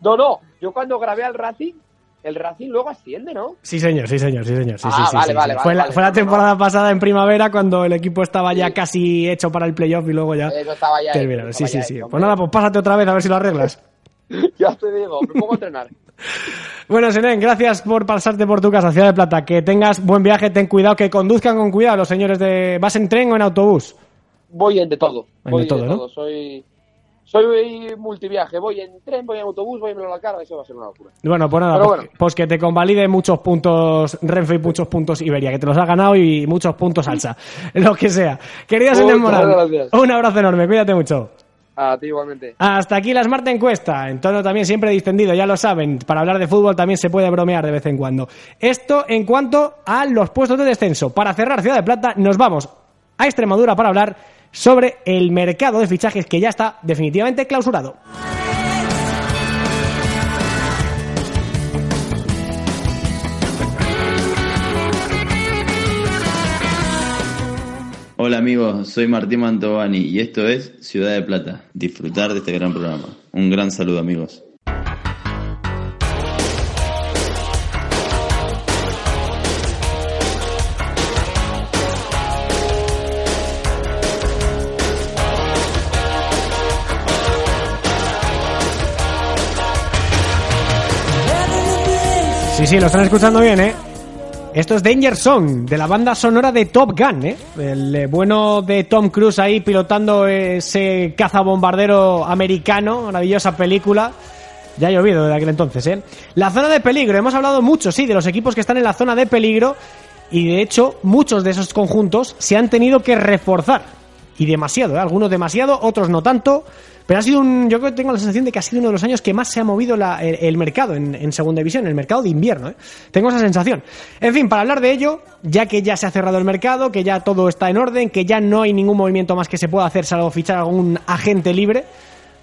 No, no. Yo cuando grabé al Racing, el Racing luego asciende, ¿no? Sí, señor, sí, señor, sí, señor. Sí, Ah, sí, vale, sí, vale, vale, Fue la, vale. fue la No, no, temporada pasada en primavera cuando el equipo estaba ya casi hecho para el playoff y luego ya Eso estaba ya. terminaron. Sí, sí, sí. Pues nada, pues pásate otra vez a ver si lo arreglas. Ya te digo, me pongo a entrenar. Bueno, Senen, gracias por pasarte por tu casa, Ciudad de Plata. Que tengas buen viaje, ten cuidado, que conduzcan con cuidado los señores de... ¿Vas en tren o en autobús? Voy en de todo. En Voy de todo, ¿no? Soy, soy multiviaje, voy en tren, voy en autobús, voy en la cara, eso va a ser una locura. Bueno, pues nada, Pero pues, bueno. pues que te convalide muchos puntos Renfe y muchos puntos Iberia, que te los ha ganado y muchos puntos Alsa, lo que sea. Querido señor Morán, un abrazo enorme, cuídate mucho. A ti igualmente. Hasta aquí la Smart Encuesta, en tono también siempre distendido, ya lo saben, para hablar de fútbol también se puede bromear de vez en cuando. Esto en cuanto a los puestos de descenso. Para cerrar Ciudad de Plata, nos vamos a Extremadura para hablar sobre el mercado de fichajes que ya está definitivamente clausurado. Hola amigos, soy Martín Mantovani y esto es Ciudad de Plata. Disfrutar de este gran programa. Un gran saludo amigos. Sí, sí, lo están escuchando bien, ¿eh? Esto es Danger Song, de la banda sonora de Top Gun, ¿eh? El eh, bueno de Tom Cruise ahí pilotando ese cazabombardero americano, maravillosa película. Ya ha llovido desde aquel entonces, ¿eh? La zona de peligro, hemos hablado mucho, sí, de los equipos que están en la zona de peligro y de hecho muchos de esos conjuntos se han tenido que reforzar. Y demasiado, ¿eh? Algunos demasiado, otros no tanto. Pero ha sido un. Yo creo que tengo la sensación de que ha sido uno de los años que más se ha movido el, mercado en, segunda división, el mercado de invierno. ¿eh? Tengo esa sensación. En fin, para hablar de ello, ya que ya se ha cerrado el mercado, que ya todo está en orden, que ya no hay ningún movimiento más que se pueda hacer salvo fichar algún agente libre.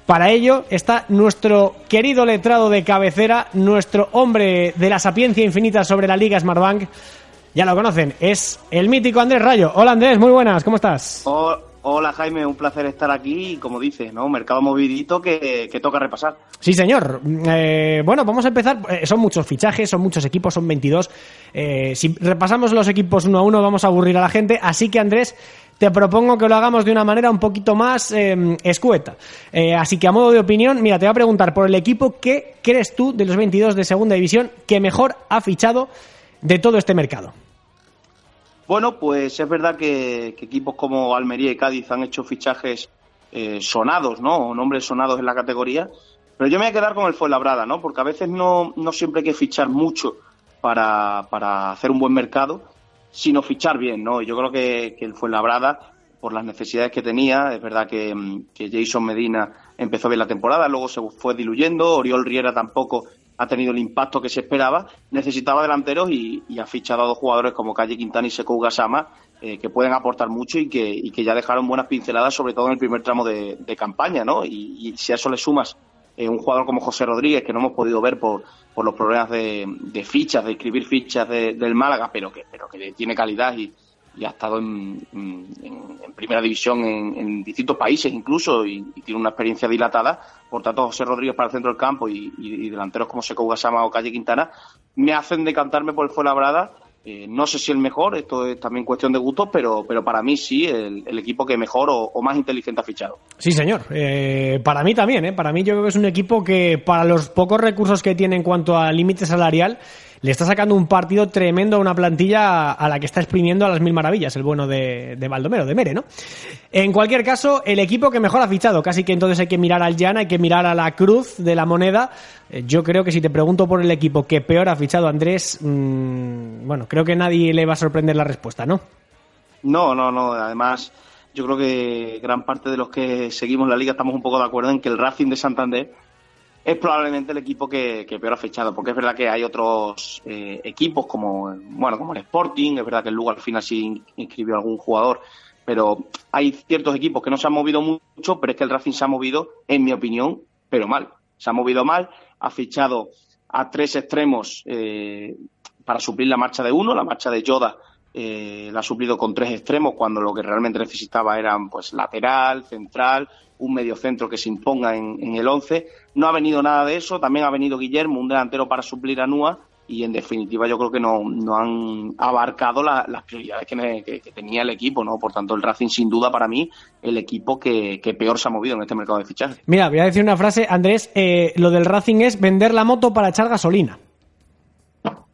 Para ello está nuestro querido letrado de cabecera, nuestro hombre de la sapiencia infinita sobre la Liga Smartbank. Ya lo conocen, es el mítico Andrés Rayo. Hola Andrés, muy buenas, ¿cómo estás? Oh, hola Jaime, un placer estar aquí y como dices, ¿no? Mercado movidito que, toca repasar. Sí, señor. Eh, bueno, vamos a empezar. Eh, son muchos fichajes, son muchos equipos, son 22. Eh, si repasamos los equipos uno a uno, vamos a aburrir a la gente. Así que, Andrés, te propongo que lo hagamos de una manera un poquito más eh, escueta. Así que, a modo de opinión, mira, te voy a preguntar por el equipo que crees tú de los 22 de segunda división que mejor ha fichado de todo este mercado. Bueno, pues es verdad que, equipos como Almería y Cádiz han hecho fichajes eh, sonados, ¿no? O nombres sonados en la categoría. Pero yo me voy a quedar con el Fuenlabrada, ¿no? Porque a veces no, no siempre hay que fichar mucho para, para hacer un buen mercado, sino fichar bien, ¿no? Yo creo que, que el Fuenlabrada, por las necesidades que tenía, es verdad que, que Jason Medina empezó bien la temporada, luego se fue diluyendo, Oriol Riera tampoco ha tenido el impacto que se esperaba, necesitaba delanteros y, y ha fichado a dos jugadores como Calle Quintana y Sekou Gasama, eh, que pueden aportar mucho y que, y que ya dejaron buenas pinceladas, sobre todo en el primer tramo de, de campaña, ¿no? Y, y si a eso le sumas eh, un jugador como José Rodríguez, que no hemos podido ver por, los problemas de, de fichas, de escribir fichas de- del Málaga, pero que, pero que tiene calidad y, y ha estado en, en- primera división en, en distintos países incluso y, tiene una experiencia dilatada. Por tanto, José Rodríguez para el centro del campo y, delanteros como Sekou Gasama o Calle Quintana me hacen decantarme por el Fuenlabrada. Eh, no sé si el mejor, esto es también cuestión de gustos, pero, pero para mí sí, el, equipo que mejor o, o más inteligente ha fichado. Sí, señor. Eh, para mí también, ¿eh? Para mí yo creo que es un equipo que, para los pocos recursos que tiene en cuanto a límite salarial, le está sacando un partido tremendo a una plantilla a la que está exprimiendo a las mil maravillas, el bueno de, de Baldomero, de Mere, ¿no? En cualquier caso, el equipo que mejor ha fichado, casi que entonces hay que mirar al Llana, hay que mirar a la cruz de la moneda. Eh, Yo creo que si te pregunto por el equipo que peor ha fichado Andrés, mm, bueno, creo que nadie le va a sorprender la respuesta, ¿no? No, no, no. Además, yo creo que gran parte de los que seguimos la liga estamos un poco de acuerdo en que el Racing de Santander es probablemente el equipo que, peor ha fichado, porque es verdad que hay otros eh, equipos como, bueno, como el Sporting, es verdad que el Lugo al final sí in- inscribió a algún jugador, pero hay ciertos equipos que no se han movido mucho, pero es que el Racing se ha movido, en mi opinión, pero mal. Se ha movido mal, ha fichado a tres extremos eh, para suplir la marcha de uno, la marcha de Yoda eh, la ha suplido con tres extremos cuando lo que realmente necesitaba eran pues lateral, central, un mediocentro que se imponga en, en el 11. No ha venido nada de eso, también ha venido Guillermo, un delantero para suplir a Nua y en definitiva yo creo que no, no han abarcado la- las prioridades que, ne- que- que tenía el equipo, ¿no? Por tanto, el Racing sin duda para mí el equipo que, que peor se ha movido en este mercado de fichajes. Mira, voy a decir una frase, Andrés, eh, lo del Racing es vender la moto para echar gasolina.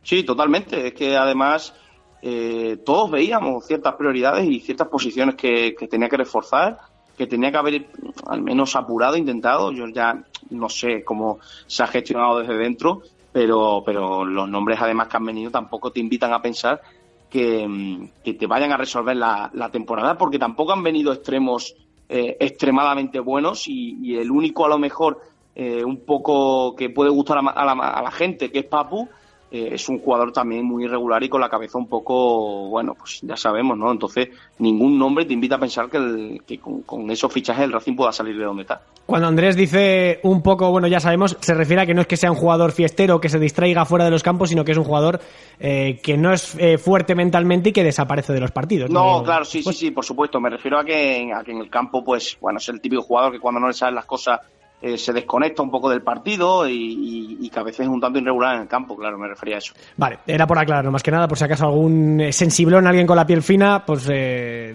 Sí, totalmente. Es que además eh, todos veíamos ciertas prioridades y ciertas posiciones que, que tenía que reforzar, que tenía que haber al menos apurado, intentado. Yo ya no sé cómo se ha gestionado desde dentro, pero, pero los nombres además que han venido tampoco te invitan a pensar que, mm, te vayan a resolver la, temporada, porque tampoco han venido extremos eh, extremadamente buenos y, el único a lo mejor eh, un poco que puede gustar a, la, a la gente, que es Papu, eh, es un jugador también muy irregular y con la cabeza un poco, bueno, pues ya sabemos, ¿no? Entonces, ningún nombre te invita a pensar que, con, esos fichajes el Racing pueda salir de donde está. Cuando Andrés dice un poco, bueno, ya sabemos, se refiere a que no es que sea un jugador fiestero que se distraiga fuera de los campos, sino que es un jugador eh, que no es eh, fuerte mentalmente y que desaparece de los partidos. No, claro, sí, sí, sí, por supuesto. Me refiero a que, a que en el campo, pues, bueno, es el típico jugador que cuando no le salen las cosas eh, se desconecta un poco del partido y, que a veces es un tanto irregular en el campo, claro, me refería a eso. Vale, era por aclarar, más que nada, por si acaso algún eh, sensiblón, alguien con la piel fina, pues eh,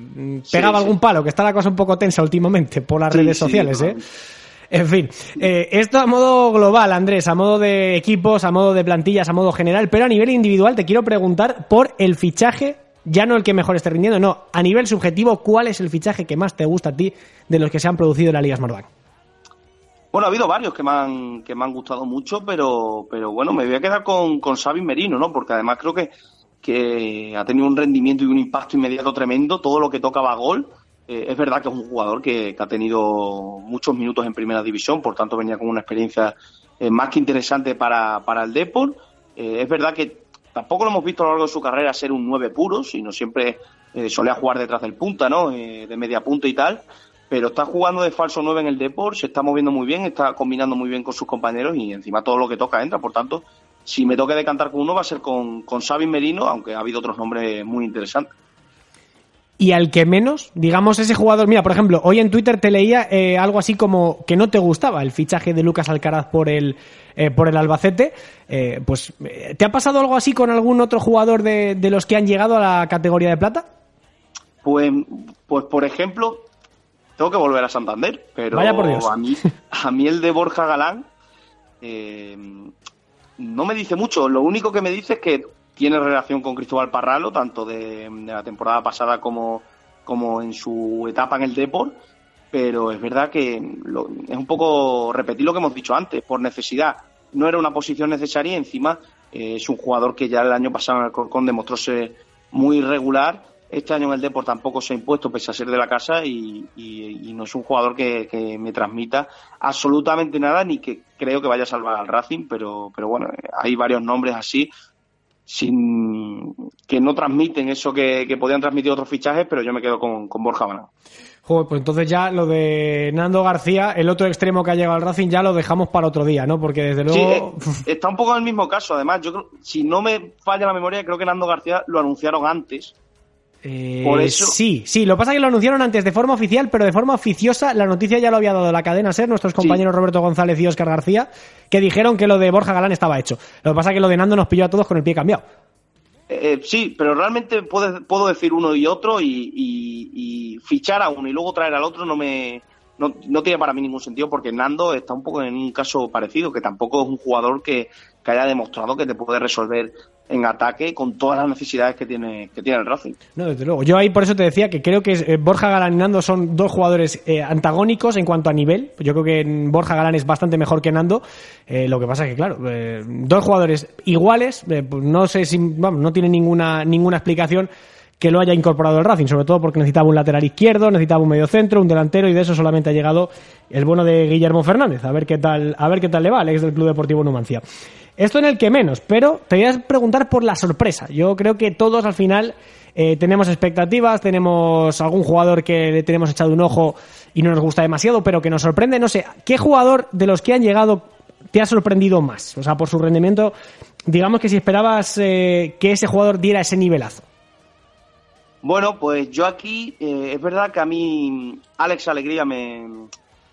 pegaba algún palo, que está la cosa un poco tensa últimamente por las redes sociales, ¿eh? En fin, esto a modo global, Andrés, a modo de equipos, a modo de plantillas, a modo general, pero a nivel individual te quiero preguntar por el fichaje, ya no el que mejor esté rindiendo, no, a nivel subjetivo, ¿cuál es el fichaje que más te gusta a ti de los que se han producido en la Liga Smartbank? Bueno, ha habido varios que me han, que me han gustado mucho, pero, pero bueno, me voy a quedar con, con Xavi Merino, ¿no? Porque además creo que, que ha tenido un rendimiento y un impacto inmediato tremendo. Todo lo que tocaba gol. Eh, es verdad que es un jugador que, ha tenido muchos minutos en primera división, por tanto venía con una experiencia eh, más que interesante para, para el Deport. Eh, es verdad que tampoco lo hemos visto a lo largo de su carrera ser un nueve puro, sino siempre solía jugar detrás del punta, ¿no? de media punta y tal pero está jugando de falso 9 en el deporte, se está moviendo muy bien, está combinando muy bien con sus compañeros y encima todo lo que toca entra. Por tanto, si me toca decantar con uno va a ser con, con Xavi Merino, aunque ha habido otros nombres muy interesantes. Y al que menos, digamos, ese jugador, mira, por ejemplo, hoy en Twitter te leía eh, algo así como que no te gustaba el fichaje de Lucas Alcaraz por el, eh, por el Albacete. Eh, pues, ¿te ha pasado algo así con algún otro jugador de, de los que han llegado a la categoría de plata? Pues, pues por ejemplo, tengo que volver a Santander, pero A, mí, a mí el de Borja Galán eh, no me dice mucho. Lo único que me dice es que tiene relación con Cristóbal Parralo, tanto de, la temporada pasada como, como en su etapa en el Deport, pero es verdad que es un poco repetir lo que hemos dicho antes, por necesidad. No era una posición necesaria y encima eh, es un jugador que ya el año pasado en el Corcón demostró ser muy irregular este año en el Deport tampoco se ha impuesto pese a ser de la casa y, no es un jugador que, me transmita absolutamente nada ni que creo que vaya a salvar al Racing, pero, pero bueno, hay varios nombres así sin que no transmiten eso que, podían transmitir otros fichajes, pero yo me quedo con, Borja Bana. Joder, pues entonces ya lo de Nando García, el otro extremo que ha llegado al Racing, ya lo dejamos para otro día, ¿no? Porque desde luego. Sí, está un poco en el mismo caso. Además, yo creo, si no me falla la memoria, creo que Nando García lo anunciaron antes por eh, eso... Sí, sí, lo pasa que lo anunciaron antes de forma oficial, pero de forma oficiosa la noticia ya lo había dado la cadena SER, nuestros compañeros Roberto González y Óscar García, que dijeron que lo de Borja Galán estaba hecho. Lo que pasa es que lo de Nando nos pilló a todos con el pie cambiado. Eh, eh, sí, pero realmente puedo, puedo decir uno y otro y, fichar a uno y luego traer al otro no me no, no, tiene para mí ningún sentido porque Nando está un poco en un caso parecido, que tampoco es un jugador que, que haya demostrado que te puede resolver en ataque con todas las necesidades que tiene, que tiene el Racing. No, desde luego. Yo ahí por eso te decía que creo que eh, Borja Galán y Nando son dos jugadores eh, antagónicos en cuanto a nivel. Yo creo que Borja Galán es bastante mejor que Nando. Eh, lo que pasa es que, claro, dos jugadores iguales, pues no sé si, vamos, no tiene ninguna, ninguna explicación que lo haya incorporado el Racing, sobre todo porque necesitaba un lateral izquierdo, necesitaba un medio centro, un delantero y de eso solamente ha llegado el bueno de Guillermo Fernández. A ver qué tal, a ver qué tal le va al ex del Club Deportivo Numancia. Esto en el que menos, pero te voy a preguntar por la sorpresa. Yo creo que todos al final eh, tenemos expectativas, tenemos algún jugador que le tenemos echado un ojo y no nos gusta demasiado, pero que nos sorprende. No sé, ¿qué jugador de los que han llegado te ha sorprendido más? O sea, por su rendimiento, digamos que si esperabas eh, que ese jugador diera ese nivelazo. Bueno, pues yo aquí, eh, es verdad que a mí Alex Alegría me.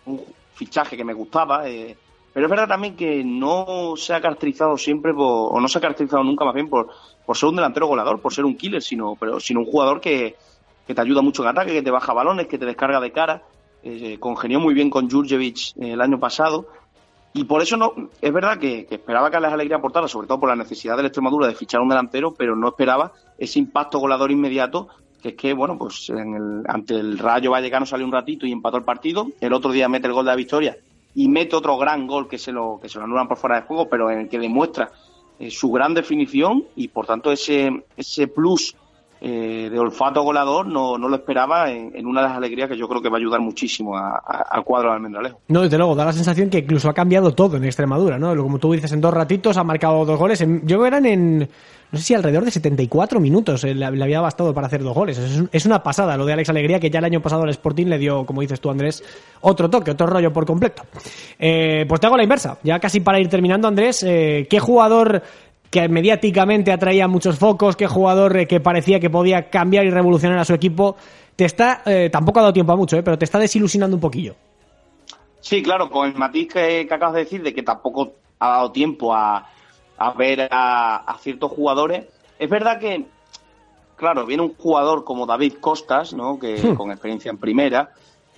un fichaje que me gustaba. Pero es verdad también que no se ha caracterizado siempre por, o no se ha caracterizado nunca más bien por, por ser un delantero goleador, por ser un killer, sino, pero, sino un jugador que, te ayuda mucho en ataque, que te baja balones, que te descarga de cara. Eh, congenió muy bien con Jurjevic eh, el año pasado. Y por eso no, es verdad que, esperaba que Alex Alegría aportara, sobre todo por la necesidad de la Extremadura de fichar un delantero, pero no esperaba ese impacto goleador inmediato que es que, bueno, pues en el, ante el Rayo Vallecano salió un ratito y empató el partido, el otro día mete el gol de la victoria y mete otro gran gol que se lo, que se lo anulan por fuera de juego, pero en el que demuestra eh, su gran definición y por tanto ese, ese plus eh, de olfato goleador no, no lo esperaba en, una de las alegrías que yo creo que va a ayudar muchísimo al cuadro de Almendralejo. No, desde luego, da la sensación que incluso ha cambiado todo en Extremadura, ¿no? Como tú dices, en dos ratitos ha marcado dos goles. yo creo que eran en, no sé si alrededor de 74 minutos eh, le, había bastado para hacer dos goles. Es, una pasada lo de Alex Alegría, que ya el año pasado el Sporting le dio, como dices tú, Andrés, otro toque, otro rollo por completo. Eh, pues te hago la inversa. Ya casi para ir terminando, Andrés, ¿qué jugador que mediáticamente atraía muchos focos, que jugador eh, que parecía que podía cambiar y revolucionar a su equipo, te está, eh, tampoco ha dado tiempo a mucho, eh, pero te está desilusionando un poquillo. Sí, claro, con el matiz que, acabas de decir de que tampoco ha dado tiempo a, ver a, ciertos jugadores. Es verdad que, claro, viene un jugador como David Costas, ¿no? que hmm. con experiencia en primera.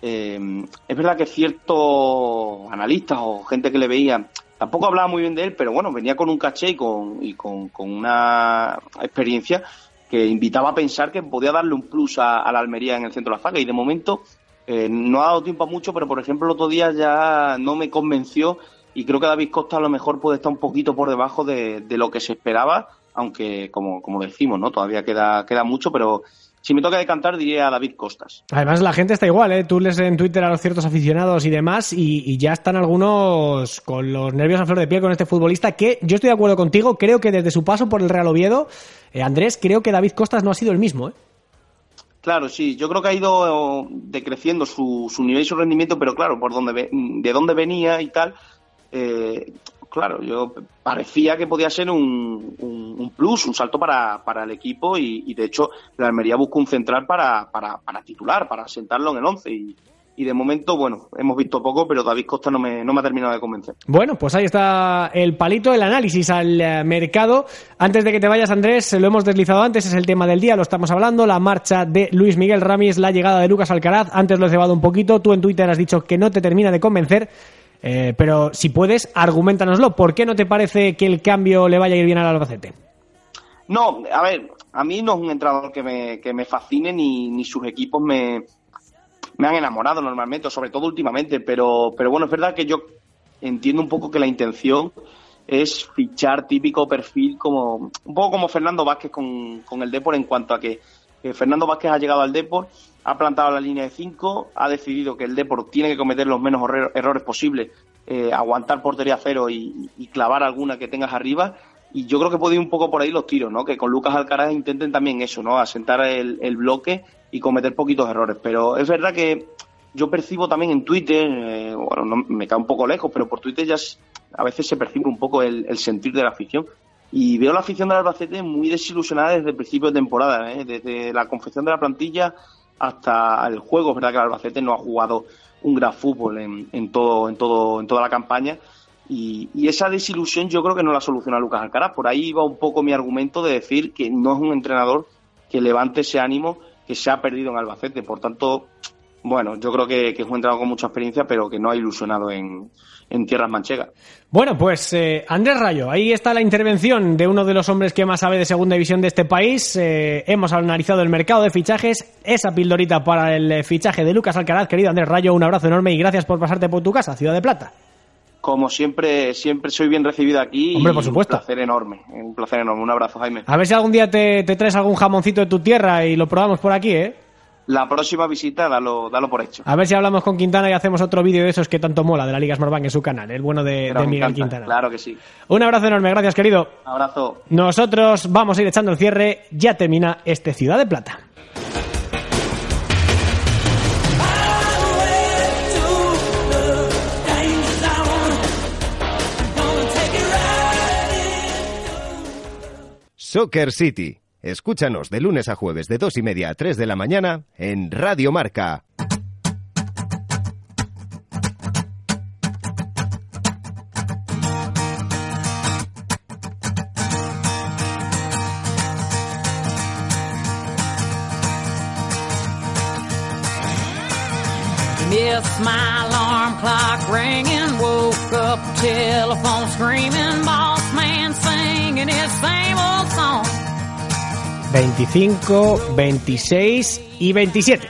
es verdad que ciertos analistas o gente que le veía Tampoco hablaba muy bien de él, pero bueno, venía con un caché y con, y con, una experiencia que invitaba a pensar que podía darle un plus a, la Almería en el centro de la zaga. Y de momento eh, no ha dado tiempo a mucho, pero por ejemplo el otro día ya no me convenció y creo que David Costa a lo mejor puede estar un poquito por debajo de, de lo que se esperaba, aunque como, como decimos, ¿no? Todavía queda, queda mucho, pero si me toca decantar, diría a David Costas. Además, la gente está igual, ¿eh? Tú lees en Twitter a los ciertos aficionados y demás, y, ya están algunos con los nervios a flor de piel con este futbolista, que yo estoy de acuerdo contigo, creo que desde su paso por el Real Oviedo, eh, Andrés, creo que David Costas no ha sido el mismo, ¿eh? Claro, sí, yo creo que ha ido decreciendo su, su nivel y su rendimiento, pero claro, por donde de dónde venía y tal, eh, claro, yo parecía que podía ser un, un, plus, un salto para, para el equipo y, de hecho la Almería busca un central para, para, para titular, para sentarlo en el 11 y, y de momento, bueno, hemos visto poco, pero David Costa no me, no me ha terminado de convencer. Bueno, pues ahí está el palito, el análisis al eh, mercado. Antes de que te vayas, Andrés, lo hemos deslizado antes, es el tema del día, lo estamos hablando, la marcha de Luis Miguel Ramis, la llegada de Lucas Alcaraz, antes lo he cebado un poquito, tú en Twitter has dicho que no te termina de convencer. Eh, pero si puedes, argumentanoslo. ¿Por qué no te parece que el cambio le vaya a ir bien al Albacete? No, a ver, a mí no es un entrenador que me, que me fascine ni, ni sus equipos me, me han enamorado normalmente, sobre todo últimamente, pero, pero bueno, es verdad que yo entiendo un poco que la intención es fichar típico perfil como un poco como Fernando Vázquez con, con el Depor en cuanto a que Fernando Vázquez ha llegado al Depor ha plantado la línea de 5, ha decidido que el Deport tiene que cometer los menos errores posibles, eh, aguantar portería cero y, clavar alguna que tengas arriba. Y yo creo que puede ir un poco por ahí los tiros, ¿no? Que con Lucas Alcaraz intenten también eso, ¿no? Asentar el, bloque y cometer poquitos errores. Pero es verdad que yo percibo también en Twitter, eh, bueno, no, me cae un poco lejos, pero por Twitter ya a veces se percibe un poco el, el sentir de la afición. Y veo la afición del Albacete muy desilusionada desde el principio de temporada, ¿eh? desde la confección de la plantilla hasta el juego. Es verdad que el Albacete no ha jugado un gran fútbol en, en todo, en, todo, en toda la campaña. Y, esa desilusión yo creo que no la soluciona Lucas Alcaraz. Por ahí va un poco mi argumento de decir que no es un entrenador que levante ese ánimo que se ha perdido en Albacete. Por tanto, bueno, yo creo que, que es un entrenador con mucha experiencia, pero que no ha ilusionado en, en tierras manchegas. Bueno, pues eh, Andrés Rayo, ahí está la intervención de uno de los hombres que más sabe de segunda división de este país. Eh, hemos analizado el mercado de fichajes, esa pildorita para el fichaje de Lucas Alcaraz. Querido Andrés Rayo, un abrazo enorme y gracias por pasarte por tu casa, Ciudad de Plata. Como siempre, siempre soy bien recibido aquí. Hombre, por supuesto. Un placer enorme, un placer enorme. Un abrazo, Jaime. A ver si algún día te, te traes algún jamoncito de tu tierra y lo probamos por aquí, ¿eh? La próxima visita dalo, dalo por hecho. A ver si hablamos con Quintana y hacemos otro vídeo de esos que tanto mola de la Liga Smartbank en su canal, el bueno de, Miguel Quintana. Claro que sí. Un abrazo enorme, gracias querido. Un abrazo. Nosotros vamos a ir echando el cierre, ya termina este Ciudad de Plata. Soccer City Escúchanos de lunes a jueves de dos y media a 3 de la mañana en Radio Marca. Miss my alarm clock ringing, woke up, telephone screaming, boss man singing his song. 25, 26 y 27.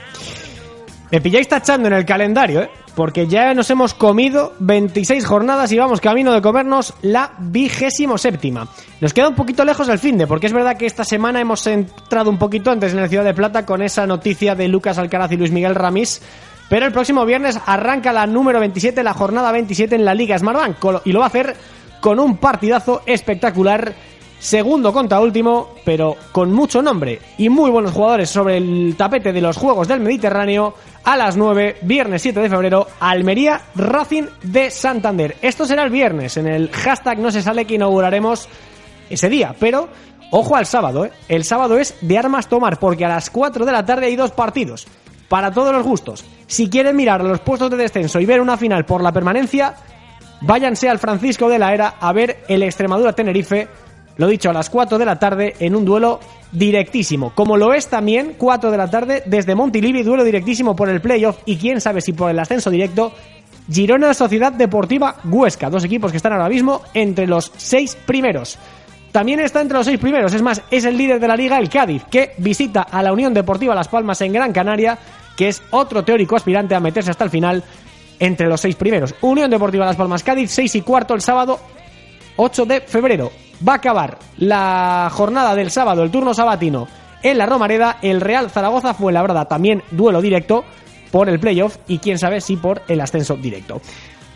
Me pilláis tachando en el calendario, ¿eh? porque ya nos hemos comido 26 jornadas y vamos camino de comernos la vigésimo séptima. Nos queda un poquito lejos el fin de, porque es verdad que esta semana hemos entrado un poquito antes en la Ciudad de Plata con esa noticia de Lucas Alcaraz y Luis Miguel Ramis. Pero el próximo viernes arranca la número 27, la jornada 27 en la Liga Smartbank. Y lo va a hacer con un partidazo espectacular segundo contra último, pero con mucho nombre y muy buenos jugadores sobre el tapete de los Juegos del Mediterráneo a las 9, viernes 7 de febrero, Almería Racing de Santander. Esto será el viernes, en el hashtag no se sale que inauguraremos ese día, pero ojo al sábado, ¿eh? el sábado es de armas tomar porque a las 4 de la tarde hay dos partidos, para todos los gustos. Si quieren mirar los puestos de descenso y ver una final por la permanencia, váyanse al Francisco de la Era a ver el Extremadura Tenerife lo dicho, a las 4 de la tarde en un duelo directísimo. Como lo es también 4 de la tarde desde Montilivi, duelo directísimo por el playoff y quién sabe si por el ascenso directo. Girona Sociedad Deportiva Huesca, dos equipos que están ahora mismo entre los seis primeros. También está entre los seis primeros, es más, es el líder de la liga, el Cádiz, que visita a la Unión Deportiva Las Palmas en Gran Canaria, que es otro teórico aspirante a meterse hasta el final entre los seis primeros. Unión Deportiva Las Palmas Cádiz, seis y cuarto el sábado 8 de febrero va a acabar la jornada del sábado, el turno sabatino, en la Romareda. El Real Zaragoza fue labrada también duelo directo por el playoff y quién sabe si por el ascenso directo.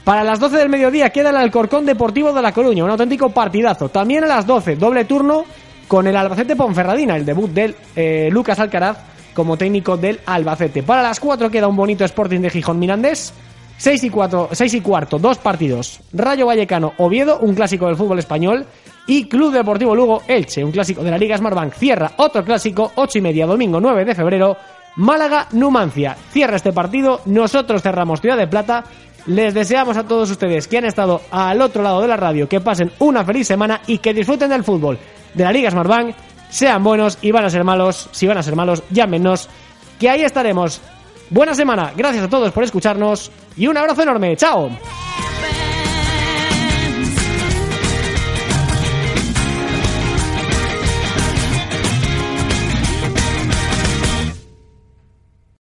Para las 12 del mediodía queda el Alcorcón Deportivo de La Coruña, un auténtico partidazo. También a las 12, doble turno con el Albacete Ponferradina, el debut del eh, Lucas Alcaraz como técnico del Albacete. Para las 4 queda un bonito Sporting de Gijón Mirandés. 6 y, 4, 6 y cuarto, dos partidos. Rayo Vallecano Oviedo, un clásico del fútbol español. Y Club Deportivo Lugo Elche, un clásico de la Liga Smartbank. Cierra otro clásico, 8 y media, domingo 9 de febrero. Málaga Numancia. Cierra este partido. Nosotros cerramos Ciudad de Plata. Les deseamos a todos ustedes que han estado al otro lado de la radio que pasen una feliz semana y que disfruten del fútbol de la Liga Smartbank. Sean buenos y van a ser malos. Si van a ser malos, llámenos. Que ahí estaremos Buena semana, gracias a todos por escucharnos y un abrazo enorme. ¡Chao!